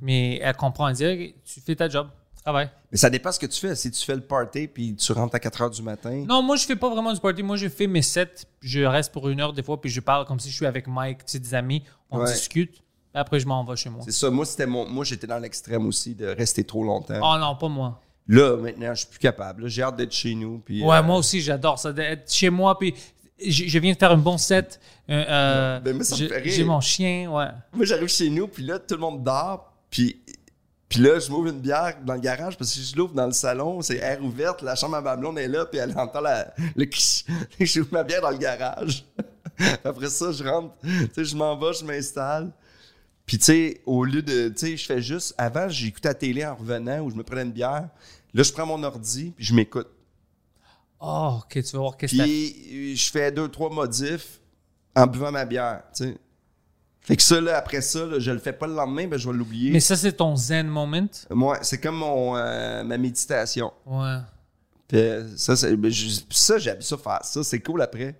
Mais elle comprend. Elle dit, tu fais ta job, travaille. Mais ça dépend ce que tu fais. Si tu fais le party puis tu rentres à 4 heures du matin. Non, moi, je fais pas vraiment du party. Moi, je fais mes sets. Je reste pour une heure, des fois, puis je parle comme si je suis avec Mike, tu sais, des amis. On Ouais. discute. Après, je m'en vais chez moi. C'est ça. Moi, c'était mon. Moi, j'étais dans l'extrême aussi de rester trop longtemps. Oh non, pas moi. Là, maintenant, je suis plus capable. J'ai hâte d'être chez nous. Puis, Ouais, euh, moi aussi, j'adore ça. D'être chez moi, puis je, je viens de faire un bon set. Euh, euh, Ben, moi, ça me j'ai- fait rire. J'ai mon chien, ouais. Moi, j'arrive chez nous, puis là, tout le monde dort. Puis, puis là, je m'ouvre une bière dans le garage parce que je l'ouvre dans le salon. C'est air ouverte. La chambre à ma blonde est là, puis elle entend la, le. J'ouvre ma bière dans le garage. Après ça, je rentre. Tu sais, je m'en vais, je m'installe. Puis, tu sais, au lieu de. Tu sais, je fais juste. Avant, j'écoutais la télé en revenant ou je me prenais une bière. Là, je prends mon ordi, puis je m'écoute. Oh, ok, tu vas voir qu'est-ce que Puis je fais deux, trois modifs en buvant ma bière, tu sais. Fait que ça, là, après ça, là, je le fais pas le lendemain, ben, je vais l'oublier. Mais ça, c'est ton zen moment? Moi, c'est comme mon, euh, ma méditation. Ouais. Puis euh, ça, c'est- ben, je- ça, j'aime ça faire ça. C'est cool après.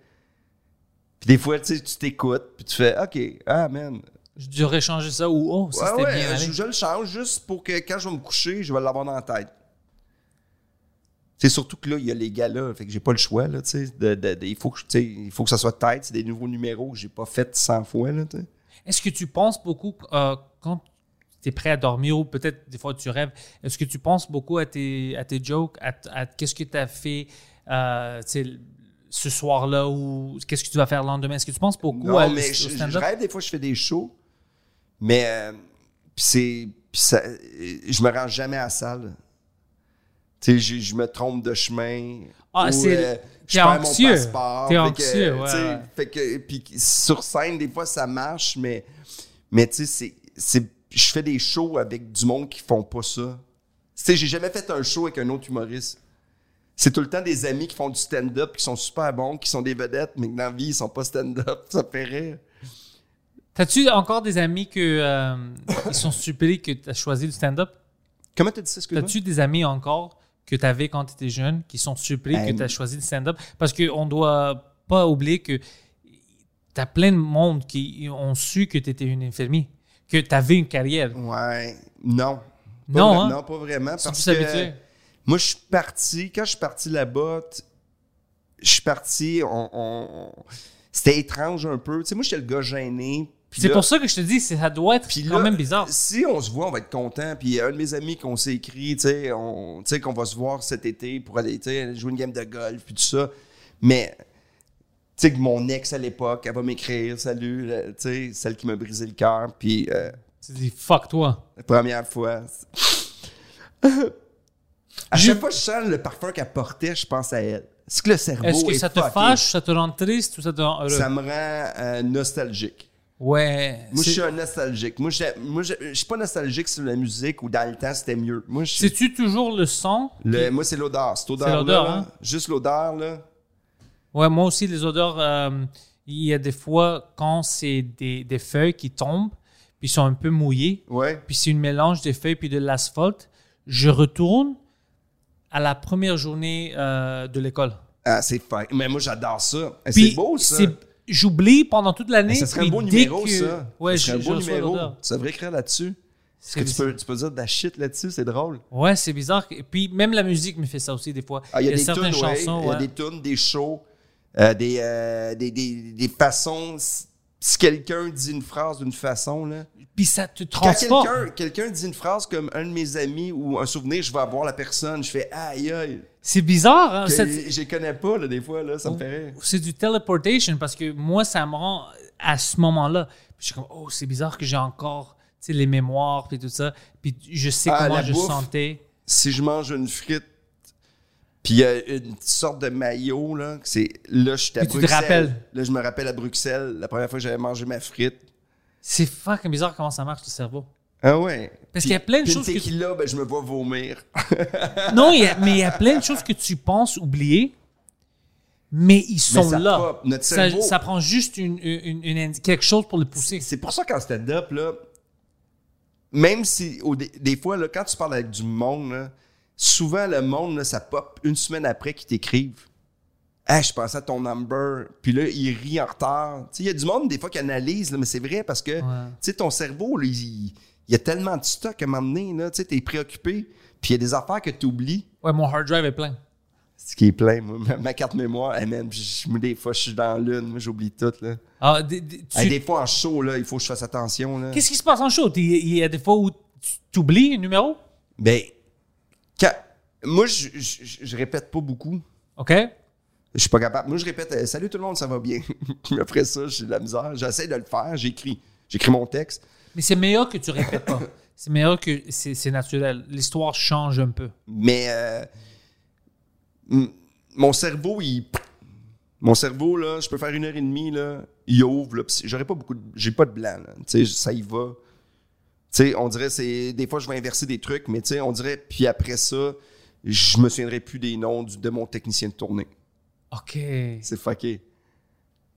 Puis des fois, tu sais, tu t'écoutes, puis tu fais « OK, ah, man. Je devrais changer ça ou oh, ça Ouais, c'était ouais, bien. allé. je, je le change juste pour que quand je vais me coucher, je vais l'avoir dans la tête. C'est surtout que là, il y a les gars-là, fait que j'ai pas le choix, là, tu sais. De, de- de- il, faut que, il faut que ça soit tête. C'est des nouveaux numéros que j'ai pas fait 100 fois, là, tu sais. Est-ce que tu penses beaucoup euh, quand tu es prêt à dormir ou peut-être des fois tu rêves, est-ce que tu penses beaucoup à tes, à tes jokes, à, à qu'est-ce que tu as fait euh, ce soir-là ou qu'est-ce que tu vas faire le lendemain? Est-ce que tu penses beaucoup Non, à, mais je, je rêve des fois, je fais des shows, mais euh, c'est, euh, je me rends jamais à la salle. Tu sais, je, me trompe de chemin. Ah, ou, c'est- euh, je t'es anxieux. passeport. T'es Fait que, anxieux, ouais. Fait que, puis sur scène, des fois, ça marche, mais, mais tu sais, c'est, je fais des shows avec du monde qui font pas ça. Tu sais, j'ai jamais fait un show avec un autre humoriste. C'est tout le temps des amis qui font du stand-up, qui sont super bons, qui sont des vedettes, mais que dans la vie, ils sont pas stand-up. Ça fait rire. T'as-tu encore des amis que euh, ils sont surpris que tu as choisi le stand-up? Comment t'as dit ça, excuse-moi? T'as-tu des amis encore que tu avais quand tu étais jeune qui sont surpris que tu as choisi le stand-up? Parce qu'on ne doit pas oublier que tu as plein de monde qui ont su que tu étais une infirmière, que tu avais une carrière. Ouais, non. Pas Non, hein? Non, pas vraiment. Parce que moi, je suis parti, quand je suis parti là-bas, je suis parti, on, on- c'était étrange un peu. Tu sais, moi, j'étais le gars gêné. Puis C'est pour ça que je te dis, ça doit être Puis quand là, même bizarre. Si on se voit, on va être content. Puis il y a un de mes amis qu'on s'est écrit, tu sais, qu'on va se voir cet été pour aller, jouer une game de golf, puis tout ça. Mais, tu sais, que mon ex à l'époque, elle va m'écrire, salut, euh, tu sais, celle qui m'a brisé le cœur. Puis, euh, Tu dis, fuck toi. la première fois. à Je- chaque fois que je sens le parfum qu'elle portait, je pense à elle. Est-ce que le cerveau Est-ce que est ça te fucké? fâche, ça te rend triste ou ça te rend heureux? Ça me rend euh, nostalgique. Ouais. Moi, je suis un nostalgique. Moi, je suis pas nostalgique sur la musique ou dans le temps, c'était mieux. Moi, C'est-tu toujours le son? le- moi c'est l'odeur. Cette odeur l'odeur, là, hein? juste l'odeur, là. Ouais, moi aussi, les odeurs, euh, il y a des fois quand c'est des, des feuilles qui tombent, puis sont un peu mouillées, Ouais. puis c'est une mélange des feuilles puis de l'asphalte, je retourne à la première journée euh, de l'école. Ah, c'est. Mais moi, j'adore ça. Eh, C'est beau, ça. J'oublie pendant toute l'année. Ça serait un beau numéro, que- ça. Ouais, ça serait un beau numéro. Tu devrais écrire là-dessus. Est-ce que tu peux, tu peux dire de la shit là-dessus? C'est drôle. Ouais, c'est bizarre. Et puis même la musique me fait ça aussi des fois. Ah, il y a, des certaines tunes, ouais. chansons. Il y a des tunes, des shows, euh, des, euh, des, des, des façons. Si quelqu'un dit une phrase d'une façon, là. Puis ça te Quand transporte. quelqu'un quelqu'un dit une phrase comme un de mes amis ou un souvenir, je vais avoir la personne, je fais aïe aïe. C'est bizarre. Hein? Ça- Je les connais pas, là, des fois, là, ça me fait rire. c'est du teleportation parce que moi, ça me rend à ce moment-là. Puis je suis comme, oh, c'est bizarre que j'ai encore tu sais, les mémoires puis tout ça. Puis je sais Ah, comment je bouffe. sentais. Si je mange une frite, puis il y a une sorte de maillot, là, c'est là, je suis à Puis tu te Bruxelles. rappelles? Là, je me rappelle à Bruxelles, la première fois que j'avais mangé ma frite. C'est fucking bizarre comment ça marche le cerveau. Ah ouais. Parce qu'il y a plein de choses que tu- tequila, ben, je me vois vomir. Non, il y a- mais il y a plein de choses que tu penses oublier, mais ils sont ça là. pop. Notre ça, cerveau- ça prend juste une, une- une indi- quelque chose pour le pousser. C'est pour ça qu'en stand-up, là, même si, au- des fois, là, quand tu parles avec du monde, là, souvent, le monde, là, ça pop une semaine après qu'ils t'écrivent. Ah, je pensais à ton number. Puis là, il rit en retard. Il y a du monde, des fois, qui analyse, là, mais c'est vrai parce que, tu sais, ton cerveau, là, il, il y a tellement de stock à un moment donné, tu sais, t'es préoccupé. Puis il y a des affaires que tu oublies. Ouais, mon hard drive est plein. Ce qui est plein, moi. Ma, carte mémoire, je- moi, des fois, je suis dans l'une, moi, j'oublie tout, là. Ah, des- des- tu- Hey, des fois, en show, là, il faut que je fasse attention. Qu'est-ce qui se passe en show? Il y a des fois où tu oublies un numéro? Ben, moi, je, je, répète pas beaucoup. OK? Je suis pas capable. Moi, je répète euh, Salut tout le monde, ça va bien. Après ça, j'ai de la misère. J'essaie de le faire. J'écris. J'écris mon texte. Mais c'est meilleur que tu répètes pas. C'est meilleur que c'est naturel. L'histoire change un peu. Mais euh, mon cerveau, il. Mon cerveau, là, je peux faire une heure et demie, là, il ouvre, j'aurais pas beaucoup de. J'ai pas de blanc, là. Tu sais, ça y va. Tu sais, on dirait, c'est. Des fois, je vais inverser des trucs, mais tu sais, on dirait, puis après ça, je me souviendrai plus des noms du- de mon technicien de tournée. OK. C'est fucké.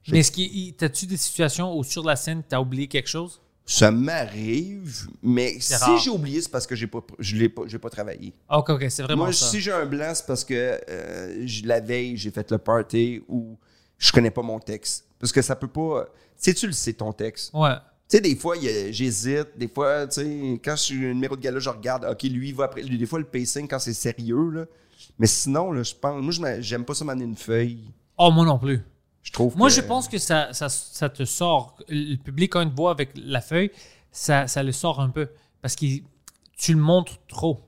Mais est-ce qu'il t'as-tu des situations où sur la scène, t'as oublié quelque chose? Ça m'arrive, mais si j'ai oublié, c'est parce que j'ai pas, je l'ai pas, j'ai pas travaillé. Ah, OK, OK, c'est vraiment Moi, ça. si j'ai un blanc, c'est parce que euh, la veille, j'ai fait le party ou je connais pas mon texte. Parce que ça peut pas. Tu sais, tu le sais, ton texte. Ouais. Tu sais, des fois, j'hésite. Des fois, tu sais, quand je suis un numéro de gala, je regarde, OK, lui, il va après. Des fois, le pacing, quand c'est sérieux, là. Mais sinon, là, je pense. Moi, j'aime pas ça m'amener une feuille. Oh, moi non plus. Je trouve Moi, que- je pense que ça, ça, ça te sort. Le public, quand il te voit avec la feuille, ça, ça le sort un peu. Parce que tu le montres trop.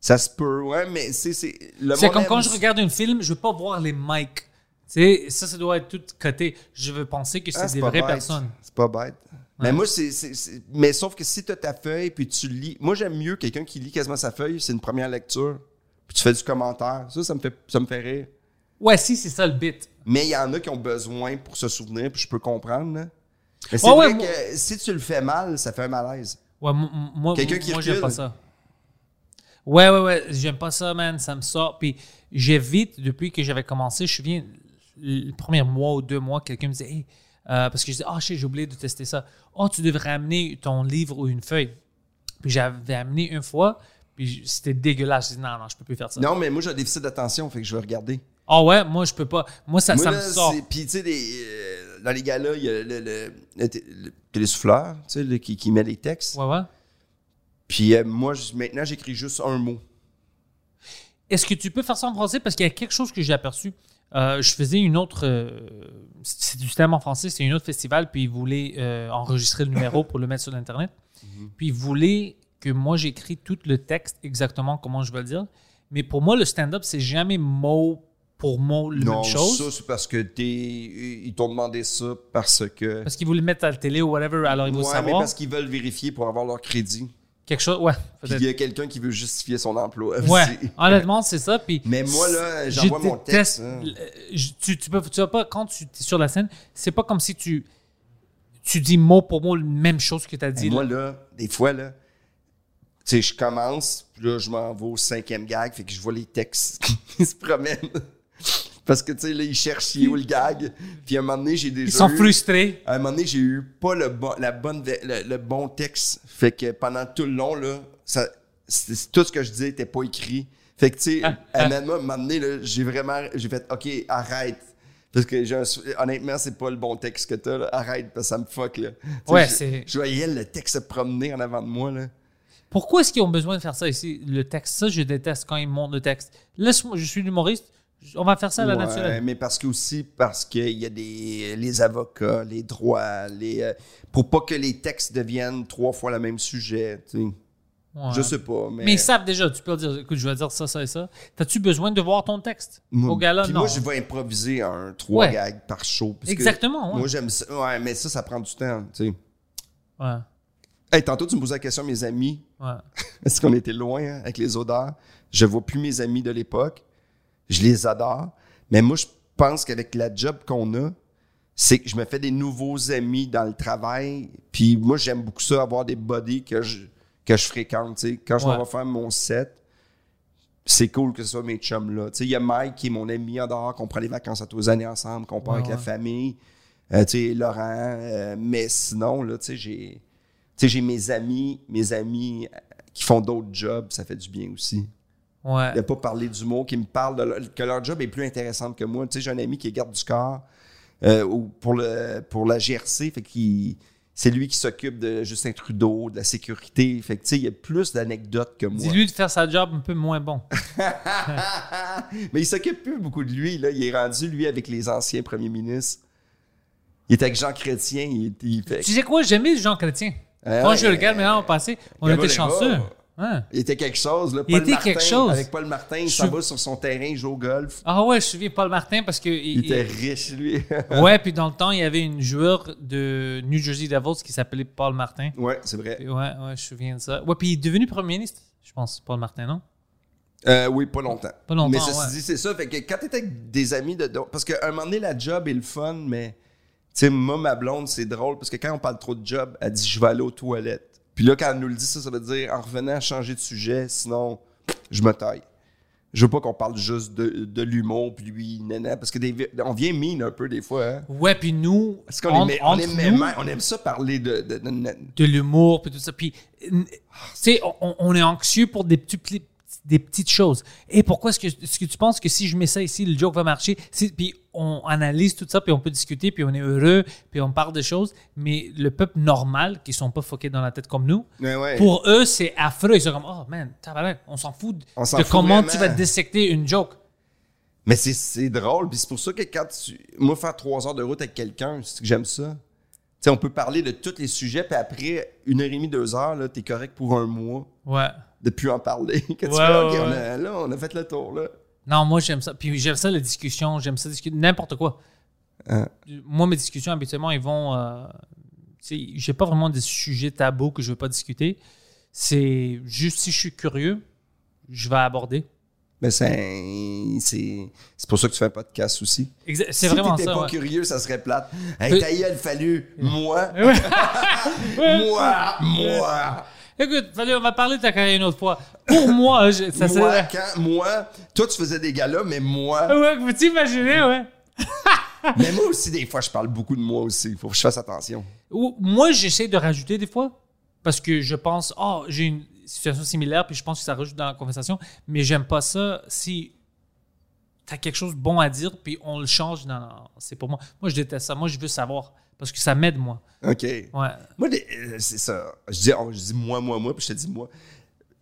Ça se peut, ouais, mais c'est. C'est C'est comme aime quand je regarde un film, je veux pas voir les mics. Tu sais, ça, ça doit être tout coté. Je veux penser que c'est Ah, des pas vraies bête. personnes. C'est pas bête. Mais moi, c'est, Mais sauf que si tu as ta feuille puis tu lis. Moi, j'aime mieux quelqu'un qui lit quasiment sa feuille, c'est une première lecture. Puis tu fais du commentaire. Ça, ça me fait, ça me fait rire. Ouais, si, c'est ça le bit. Mais il y en a qui ont besoin pour se souvenir, puis je peux comprendre. là. Mais c'est vrai ouais, moi- que si tu le fais mal, ça fait un malaise. Ouais, moi, Quelqu'un qui moi j'aime pas ça. Ouais, ouais, ouais, j'aime pas ça, man. Ça me sort. Puis j'évite, depuis que j'avais commencé, je viens le premier mois ou deux mois, quelqu'un me disait, hey, euh, parce que je disais, ah, sais, j'ai oublié de tester ça. Oh, tu devrais amener ton livre ou une feuille. Puis j'avais amené une fois, puis c'était dégueulasse. Je dis, non, non, je peux plus faire ça. Non, mais moi, j'ai un déficit d'attention, fait que je vais regarder. Ah ouais, moi, je peux pas. Moi, ça, Moi, ça là, me sort. Puis, tu sais, euh, dans les gars-là, il y a le, le, le té- le télésouffleur, tu sais, qui, qui met les textes. Ouais, ouais. Puis euh, moi, maintenant, j'écris juste un mot. Est-ce que tu peux faire ça en français? Parce qu'il y a quelque chose que j'ai aperçu. Euh, je faisais une autre. euh, c'est du thème en français, c'est un autre festival, puis ils voulaient euh, enregistrer le numéro pour le mettre sur Internet. Puis ils voulaient que moi j'écris tout le texte exactement comment je veux le dire. Mais pour moi, le stand-up, c'est jamais mot pour mot la non, même chose. ça, c'est parce que ils t'ont demandé ça parce que. Parce qu'ils voulaient mettre à la télé ou whatever, alors ils ouais, mais savoir. parce qu'ils veulent vérifier pour avoir leur crédit. Quelque chose, ouais. Puis il y a quelqu'un qui veut justifier son emploi. Ouais, honnêtement, c'est ça. Puis Mais moi, là, je j'envoie mon texte. hein. tu, tu peux, tu vas pas, quand tu es sur la scène, c'est pas comme si tu, tu dis mot pour mot la même chose que tu as dit. Moi, là. là, des fois, là, tu sais, je commence, puis là, je m'en vais au cinquième gag, fait que je vois les textes qui se promènent. Parce que, tu sais, là, ils cherchent où le gag. Puis à un moment donné, j'ai déjà Ils sont eu- frustrés. À un moment donné, j'ai eu pas le bon, la bonne, le, le bon texte. Fait que pendant tout le long, là, ça, tout ce que je disais était pas écrit. Fait que, tu sais, Ah, à ah. un moment donné, là, j'ai vraiment, j'ai fait, OK, arrête. Parce que j'ai honnêtement, c'est pas le bon texte que t'as, là. Arrête, parce que ça me fuck, là. Ouais, c'est- Je voyais le texte se promener en avant de moi, là. Pourquoi est-ce qu'ils ont besoin de faire ça ici, le texte? Ça, je déteste quand ils montrent le texte. Laisse-moi, je suis l'humoriste, on va faire ça à la Ouais, naturelle. mais parce que aussi parce qu'il y a des les avocats, les droits, les euh, pour pas que les textes deviennent trois fois le même sujet. tu sais. Ouais. Je sais pas, mais. Mais ils savent déjà, tu peux leur dire, écoute, je vais dire ça, ça et ça. T'as-tu besoin de voir ton texte? Moi- au gala? puis Non. moi, je vais improviser un trois Ouais. gags par show. Exactement. Moi, j'aime ça. Ouais, mais ça, ça prend du temps. Tu sais. Ouais, Hey, tantôt, tu me posais la question, mes amis. ouais. Est-ce qu'on était loin hein, avec les odeurs? Je vois plus mes amis de l'époque. Je les adore. Mais moi, je pense qu'avec la job qu'on a, c'est que je me fais des nouveaux amis dans le travail. Puis moi, j'aime beaucoup ça, avoir des buddies que je, que je fréquente. Quand je vais faire mon set, c'est cool que ce soit mes chums là. Tu sais, Il y a Mike qui est mon ami en dehors, qu'on prend les vacances à tous les années ensemble, qu'on part Ouais, avec la famille. Euh, tu sais, Laurent. euh, mais sinon, là, tu sais, j'ai. Tu sais, j'ai mes amis, mes amis euh, qui font d'autres jobs, ça fait du bien aussi. Ouais. De pas parler d'humour, qui me parlent de leur- que leur job est plus intéressant que moi. Tu sais, j'ai un ami qui est garde du corps euh, ou pour, le, pour la GRC, fait qu'il c'est lui qui s'occupe de Justin Trudeau, de la sécurité. Fait que, il y a plus d'anecdotes que moi. Dis-lui de faire sa job un peu moins bon. Mais il s'occupe plus beaucoup de lui. Là. Il est rendu, lui, avec les anciens premiers ministres. Il était avec Jean Chrétien. Il, il fait... Tu sais quoi, j'aimais Jean Chrétien. Ah Quand ouais, je le regarde maintenant au passé, on était chanceux. Ouais. Il était quelque chose. Là. Il Paul était Martin, quelque chose. Avec Paul Martin, il s'en va sur son terrain, il joue au golf. Ah ouais, je souviens Paul Martin parce que. Il était riche, lui. Ouais, puis dans le temps, il y avait une joueur de New Jersey Devils qui s'appelait Paul Martin. ouais, c'est vrai. Puis Ouais, ouais, je me souviens de ça. Ouais, puis il est devenu premier ministre, je pense, Paul Martin, non? Euh, oui, pas longtemps. Pas longtemps, Mais ceci ouais. dit, c'est ça. Fait que quand t'es avec des amis de. de- Parce qu'à un moment donné, la job est le fun, mais. Tu sais, moi, ma blonde, c'est drôle parce que quand on parle trop de job, elle dit je vais aller aux toilettes. Puis là, quand elle nous le dit, ça, ça veut dire en revenant à changer de sujet, sinon, je me taille. Je veux pas qu'on parle juste de, de l'humour, puis lui, nana, parce que des- on vient mine un peu des fois. Hein? Ouais, puis nous, Parce qu'on aime, on, aime, on aime ça parler de. de- de- l'humour, puis tout ça. Puis, tu sais, on, on est anxieux pour des, petits, des petites choses. Et pourquoi est-ce que, tu penses que si je mets ça ici, le joke va marcher? C'est- Puis on analyse tout ça, puis on peut discuter, puis on est heureux, puis on parle de choses. Mais le peuple normal, qui sont pas foqués dans la tête comme nous, Ouais, pour eux, c'est affreux. Ils sont comme, oh man, on s'en fout de, On s'en de fout comment vraiment. tu vas dissecter une joke. Mais c'est- drôle, puis c'est pour ça que quand tu. Moi, faire trois heures de route avec quelqu'un, c'est que j'aime ça. Tu sais, on peut parler de tous les sujets, puis après une heure et demie, deux heures, là, t'es correct pour un mois Ouais. De plus en parler. que tu fais, on a- là, on a fait le tour, là. Non, moi, j'aime ça. Puis j'aime ça, la discussion. J'aime ça discuter n'importe quoi. Hein. Moi, mes discussions, habituellement, ils vont. Euh, j'ai pas vraiment des sujets tabous que je veux pas discuter. C'est juste si je suis curieux, je vais aborder. Mais c'est pour ça que tu fais un podcast aussi. C'est si vraiment t'étais ça. pas ouais. curieux, ça serait plate. Hey, ta gueule, fallu, moi, moi, moi, Écoute, on va parler de ta carrière une autre fois. Pour moi, je- ça moi, quand, moi, toi, tu faisais des galas, mais moi, Ouais, peux-tu imaginer, ouais? mais moi aussi, des fois, je parle beaucoup de moi aussi. Il faut que je fasse attention. Ou- Moi, j'essaie de rajouter des fois parce que je pense, oh, j'ai une situation similaire, puis je pense que ça rajoute dans la conversation, mais j'aime pas ça si tu as quelque chose de bon à dire, puis on le change dans. C'est pour moi. Moi, je déteste ça. Moi, je veux savoir parce que ça m'aide, moi. OK. Ouais. Moi, euh, c'est ça. Je dis, je dis moi, moi, moi, puis je te dis moi.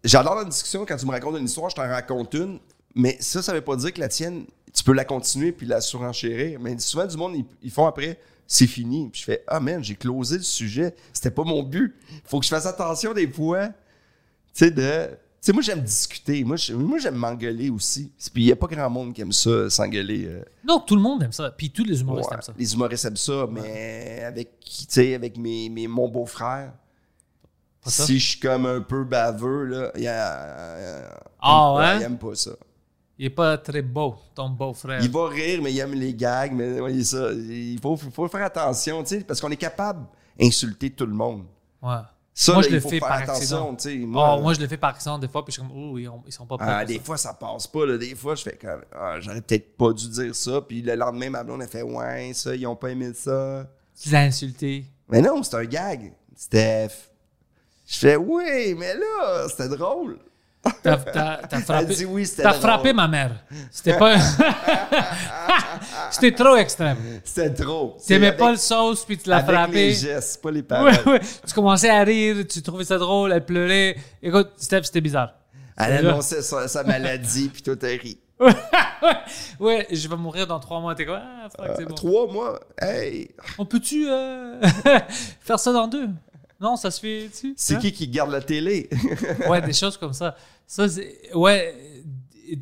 J'adore la discussion quand tu me racontes une histoire, je t'en raconte une, mais ça, ça veut pas dire que la tienne, tu peux la continuer puis la surenchérir. Mais souvent, du monde, ils, ils font après, c'est fini. Puis je fais, ah man, j'ai closé le sujet. C'était pas mon but. Faut que je fasse attention des fois. Tu sais, de. Sais, moi, j'aime discuter. Moi, j'aime m'engueuler aussi. Puis il y a pas grand monde qui aime ça, s'engueuler. euh. Non, tout le monde aime ça. Puis tous les humoristes Ouais, aiment ça. Les humoristes aiment ça, mais avec, tu sais, avec mes, mes- mon beau-frère, si je suis comme un peu baveux, là, il, a- Ah il- ouais? il aime pas ça. Il est pas très beau, ton beau-frère. Il va rire, mais il aime les gags, mais ouais, ça, il faut, faut faire attention, tu sais, parce qu'on est capable d'insulter tout le monde. Ouais. Ça, Moi, là, je le fais par accident. sais. Moi, Moi, moi, je le fais par accident des fois, puis je suis comme, oh, ils, ont- ils sont pas prêts. ah, pour des ça. fois, ça passe pas. Là. Des fois, je fais comme, ah, j'aurais peut-être pas dû dire ça. Puis le lendemain, ma blonde, elle fait, ouais, ça, ils ont pas aimé ça. Tu l'as insulté. Mais non, c'est un gag. Steph. Je fais, oui, mais là, c'était drôle. T'as, t'as- t'as frappé, dit oui, c'était t'as drôle. frappé ma mère. C'était pas. C'était trop extrême. C'était trop. T'aimais avec- pas le sauce, puis tu l'as avec frappé. les gestes, pas les paroles. Tu commençais à rire, tu trouvais ça drôle, elle pleurait. Écoute, Steph, c'était bizarre. Elle annonçait sa, sa maladie, puis toi, t'as ri. Ouais, je vais mourir dans trois mois. T'es quoi? Ah, c'est bon. Trois mois, hey! On peut-tu euh, faire ça dans deux? Non, ça se fait. C'est qui qui garde la télé? Ouais, des choses comme ça. Ça, c'est- ouais,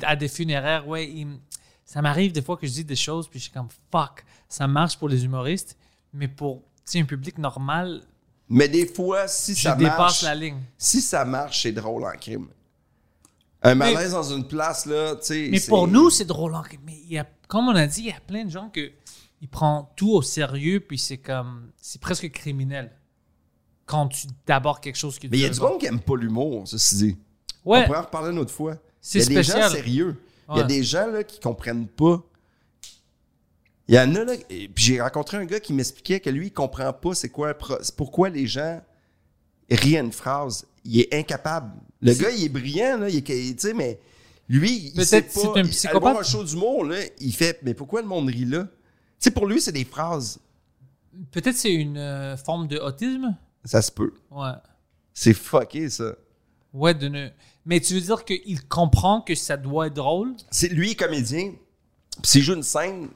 à des funéraires, ouais, il- ça m'arrive des fois que je dis des choses, puis je suis comme fuck, ça marche pour les humoristes, mais pour tu sais, un public normal, Mais des fois, si je ça dépasse marche, la ligne. si ça marche, c'est drôle en crime. Un malaise dans une place, là, tu sais. Mais c'est- pour nous, c'est drôle. hein, Mais il y a, comme on a dit, il y a plein de gens que ils prennent tout au sérieux, puis c'est comme, c'est presque criminel quand tu d'abordes quelque chose qui. Mais il y a du monde qui aime pas l'humour, ceci dit. Ouais, On pourrait en reparler une autre fois. C'est Il y a des spécial. gens sérieux. Il y a des gens là, qui comprennent pas. Il y en a là. et Puis j'ai rencontré un gars qui m'expliquait que lui, il comprend pas c'est quoi pourquoi les gens rient à une phrase. Il est incapable. Le gars, il est brillant, là. Il est, tu sais, mais lui, il sait pas. c'est un psychopathe. voir un show d'humour, là, il fait, mais pourquoi le monde rit là? Tu sais, pour lui, c'est des phrases. peut-être c'est une euh, forme de autisme? Ça se peut. Ouais. C'est fucké, ça. Ouais, de ne- Mais tu veux dire qu'il comprend que ça doit être drôle? C'est lui, comédien. Puis s'il joue une scène,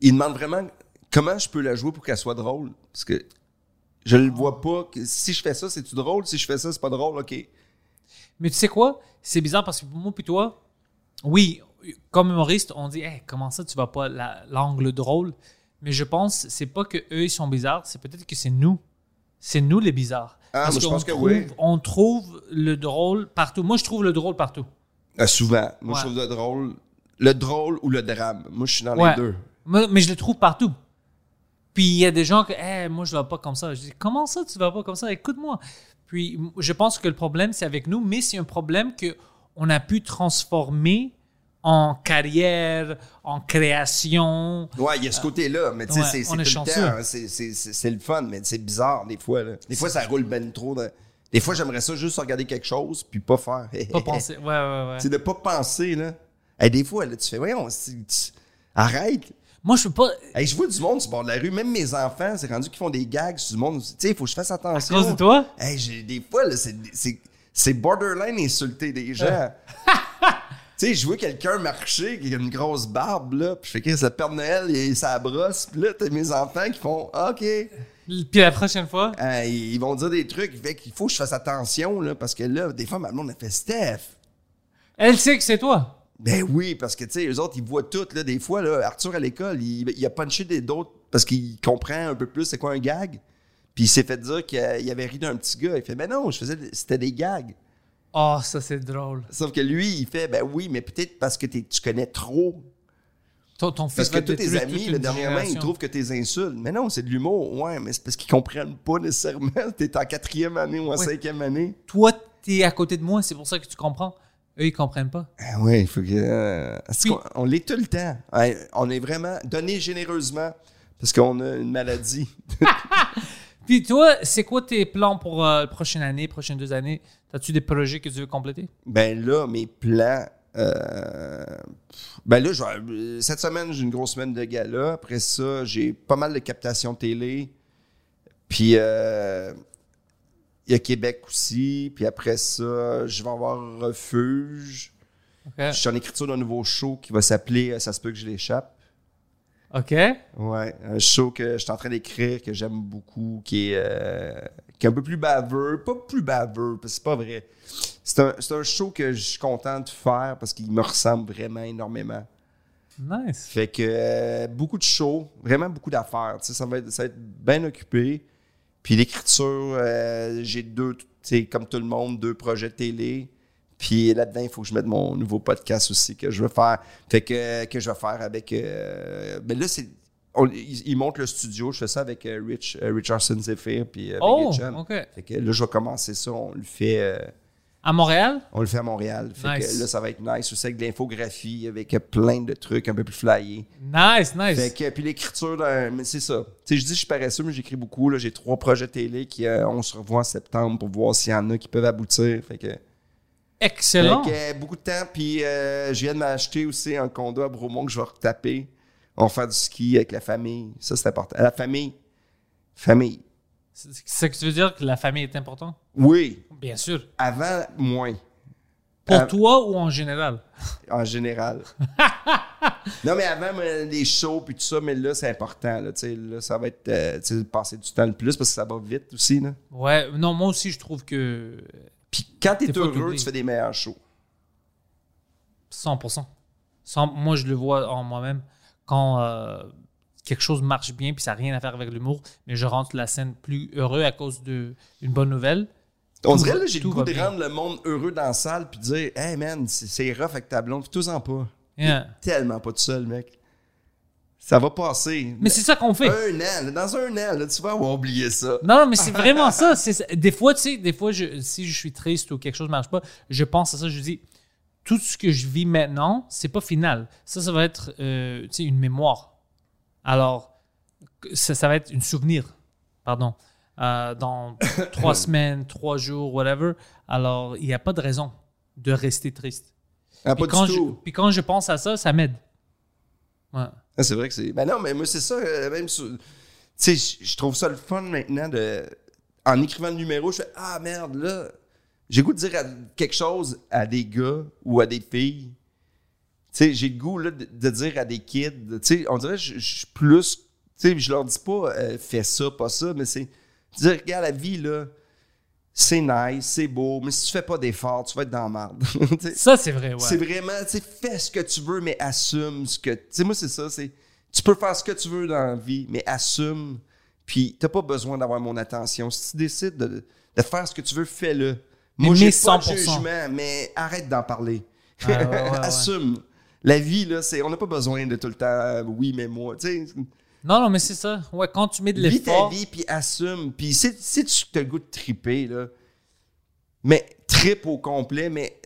il demande vraiment comment je peux la jouer pour qu'elle soit drôle. Parce que je le vois pas. que si je fais ça, c'est-tu drôle? Si je fais ça, c'est pas drôle, OK. Mais tu sais quoi? C'est bizarre parce que pour moi puis toi, oui, comme humoriste, on dit Hey, comment ça tu vas pas la- l'angle drôle? Mais je pense c'est pas que eux ils sont bizarres, c'est peut-être que c'est nous. C'est nous les bizarres. Ah, parce moi, je qu'on pense que trouve, oui. on trouve le drôle partout. Moi, je trouve le drôle partout. Euh, souvent. Moi, je trouve le drôle. Le drôle ou le drame. Moi, je suis dans Ouais. les deux. Mais, mais je le trouve partout. Puis il y a des gens que, Hey, moi, je ne vais pas comme ça. Je dis, comment ça, tu vas pas comme ça? Écoute-moi. Puis je pense que le problème, c'est avec nous, mais c'est un problème que on a pu transformer en carrière, en création. Ouais, il y a ce côté-là, mais tu sais, c'est c'est le hein, c'est- C'est le fun, mais c'est bizarre des fois. Là. Des fois, ça roule ben trop. dans- Des fois, j'aimerais ça juste regarder quelque chose puis pas faire. Pas penser. Ouais, ouais, ouais. C'est de pas penser, là. Hey, des fois, là, tu fais, voyons, tu- arrête. Moi, je peux pas. Hey, je vois du monde sur le bord de la rue, même mes enfants, c'est rendu qu'ils font des gags sur du monde. Tu sais, il faut que je fasse À attention. cause de toi? Hey, des fois, là, c'est borderline insulter des gens. tu sais, je vois quelqu'un marcher qui a une grosse barbe, là, puis je fais que c'est le Père Noël, et ça brosse, puis là, t'as mes enfants qui font OK. Puis la prochaine fois, Hey, ils vont dire des trucs, fait qu'il faut que je fasse attention, là, parce que là, des fois, ma blonde a fait Steph. elle sait que c'est toi. Ben oui, parce que, tu sais, eux autres, ils voient tout, là. Des fois, là, Arthur, à l'école, il, il a punché des d'autres parce qu'il comprend un peu plus c'est quoi un gag. Puis il s'est fait dire qu'il avait ri d'un petit gars. Il fait, ben non, je faisais, c'était des gags. Oh, ça, c'est drôle. Sauf que lui, il fait, ben oui, mais peut-être parce que tu connais trop. Ton, ton fils Parce que tous tes amis, le dernièrement, ils trouvent que t'es insultes. Mais non, c'est de l'humour. Ouais, mais c'est parce qu'ils comprennent pas nécessairement. T'es en quatrième année ou en Ouais. cinquième année. Toi, t'es à côté de moi, c'est pour ça que tu comprends. Eux, ils comprennent pas. Ah oui, il faut que. euh, on l'est tout le temps? Ouais, on est vraiment donné généreusement parce qu'on a une maladie. Puis toi, c'est quoi tes plans pour euh, la prochaine année, prochaines deux années? As-tu des projets que tu veux compléter? Ben là, mes plans. euh, ben là, je cette semaine, j'ai une grosse semaine de gala. Après ça, j'ai pas mal de captations télé. Puis euh, il y a Québec aussi. Puis après ça, je vais avoir Refuge. Je suis en écriture d'un nouveau show qui va s'appeler Ça se peut que je l'échappe. OK. Ouais, un show que je suis en train d'écrire, que j'aime beaucoup, qui est, euh, qui est un peu plus baveux. Pas plus baveux, parce que c'est pas vrai. C'est un, c'est un show que je suis content de faire parce qu'il me ressemble vraiment énormément. Nice. Fait que euh, beaucoup de shows, vraiment beaucoup d'affaires. Ça va, être, ça va être bien occupé. Puis l'écriture, euh, j'ai deux, comme tout le monde, deux projets de télé. Puis là-dedans, il faut que je mette mon nouveau podcast aussi que je veux faire. Fait que, que je vais faire avec. euh, ben là, c'est. ils, ils montent le studio. Je fais ça avec euh, Rich, euh, Richardson Zephyr puis euh, Oh, Big Chum. OK. Fait que là, je vais commencer ça. On le fait. euh, À Montréal? on le fait à Montréal. Fait Nice. que là, ça va être nice aussi avec de l'infographie, avec plein de trucs un peu plus flyés. Nice, nice. Fait que, puis l'écriture, mais c'est ça. Tu sais, je dis je suis paresseux, mais j'écris beaucoup. J'ai trois projets télé qui, euh, on se revoit en septembre pour voir s'il y en a qui peuvent aboutir. Fait que, Excellent. Fait que, euh, beaucoup de temps, puis euh, je viens de m'acheter aussi un condo à Bromont que je vais retaper. On va faire du ski avec la famille. Ça, c'est important. La famille. Famille. C'est que tu veux dire que la famille est importante? Oui. Bien sûr. Avant, moins. Pour toi ou en général? En général. non, mais avant, les shows puis tout ça, mais là, c'est important. Là, là, ça va être euh, passer du temps le plus parce que ça va vite aussi. Là. Ouais, non, moi aussi, je trouve que Puis quand t'es heureux, tu fais des meilleurs shows. 100%. Cent- moi, je le vois en moi-même. Quand euh, quelque chose marche bien, puis ça n'a rien à faire avec l'humour, mais je rentre la scène plus heureux à cause d'une bonne nouvelle. On Tout dirait, là, j'ai le goût de bien. rendre le monde heureux dans la salle puis dire Hey man, c'est- rough avec ta blonde, fais-toi-en pas. Yeah. Tellement pas tout seul, mec. Ça va passer. Mais c'est ça qu'on fait. Un an, dans un an, là, tu vas avoir oublié ça. Non, non, mais c'est vraiment ça. C'est. Des fois, tu sais, des fois, je- si je suis triste ou quelque chose ne marche pas, je pense à ça, je dis, tout ce que je vis maintenant, c'est pas final. Ça, ça va être, euh, tu sais, une mémoire. Alors, ça, ça va être une souvenir, pardon, euh, dans trois semaines, trois jours, whatever. Alors, il n'y a pas de raison de rester triste. Ah, Puis pas quand, du je, puis quand je pense à ça, ça m'aide. Ouais. Ah, c'est vrai que c'est. Ben non, mais moi, c'est ça. euh, même Tu sais, je- trouve ça le fun maintenant de. En écrivant le numéro, je fais Ah merde, là. J'ai goût de dire quelque chose à des gars ou à des filles. Tu sais, j'ai le goût là, de, dire à des kids. Tu sais, on dirait que je, suis plus. Tu sais, je leur dis pas euh, fais ça, pas ça, mais c'est. Dire, regarde, la vie, là, c'est nice, c'est beau, mais si tu fais pas d'efforts, tu vas être dans la sais, Ça, c'est vrai, ouais. c'est vraiment, tu sais, fais ce que tu veux, mais assume ce que. Tu sais, moi, c'est ça, c'est. Tu peux faire ce que tu veux dans la vie, mais assume. Puis, t'as pas besoin d'avoir mon attention. Si tu décides de, de faire ce que tu veux, fais-le. Moi, j'ai pas de 100%. jugement, mais arrête d'en parler. Ah, ouais, ouais, ouais. assume. La vie, là, c'est. On n'a pas besoin de tout le temps, euh, oui, mais moi. Tu sais, Non, non, mais c'est ça. Ouais, quand tu mets de vis ta l'effort. vie, puis assume. Puis, si, si tu as le goût de triper, là, mais trip au complet, mais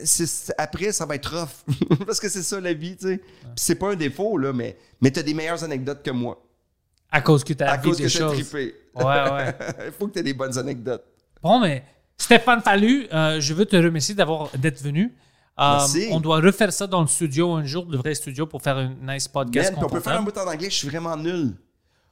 après, ça va être rough. Parce que c'est ça la vie, tu sais. C'est pas un défaut, là, mais, mais t'as des meilleures anecdotes que moi. À cause que tu as À cause des que t'as trippé. Ouais, ouais. Il faut que t'aies des bonnes anecdotes. Bon, mais Stéphane Fallu, euh, je veux te remercier d'avoir d'être venu. Euh, Merci. on doit refaire ça dans le studio un jour, le vrai studio, pour faire un nice podcast. Man, on peut faire un bout en anglais, je suis vraiment nul.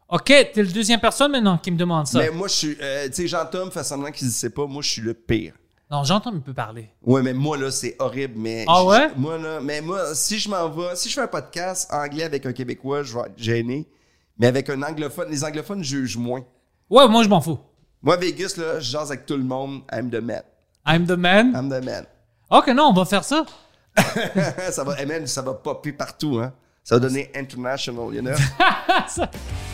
Ok, t'es le deuxième personne maintenant qui me demande ça. Mais moi, je suis. euh, tu sais, Jean-Tom fait semblant qu'il ne sait pas, moi, je suis le pire. Non, j'entends un peu parler. Ouais, mais moi, là, c'est horrible, mais. Ah je- ouais? Moi, là, mais moi, si je m'en vais, si je fais un podcast anglais avec un Québécois, je vais être gêné. Mais avec un anglophone, les anglophones jugent moins. Ouais, moi je m'en fous. Moi, Vegas, là, je jase avec tout le monde. I'm the man. I'm the man? I'm the man. Ok, non, on va faire ça. ça va, eh, man, ça va popper partout, hein. Ça va donner international, you know?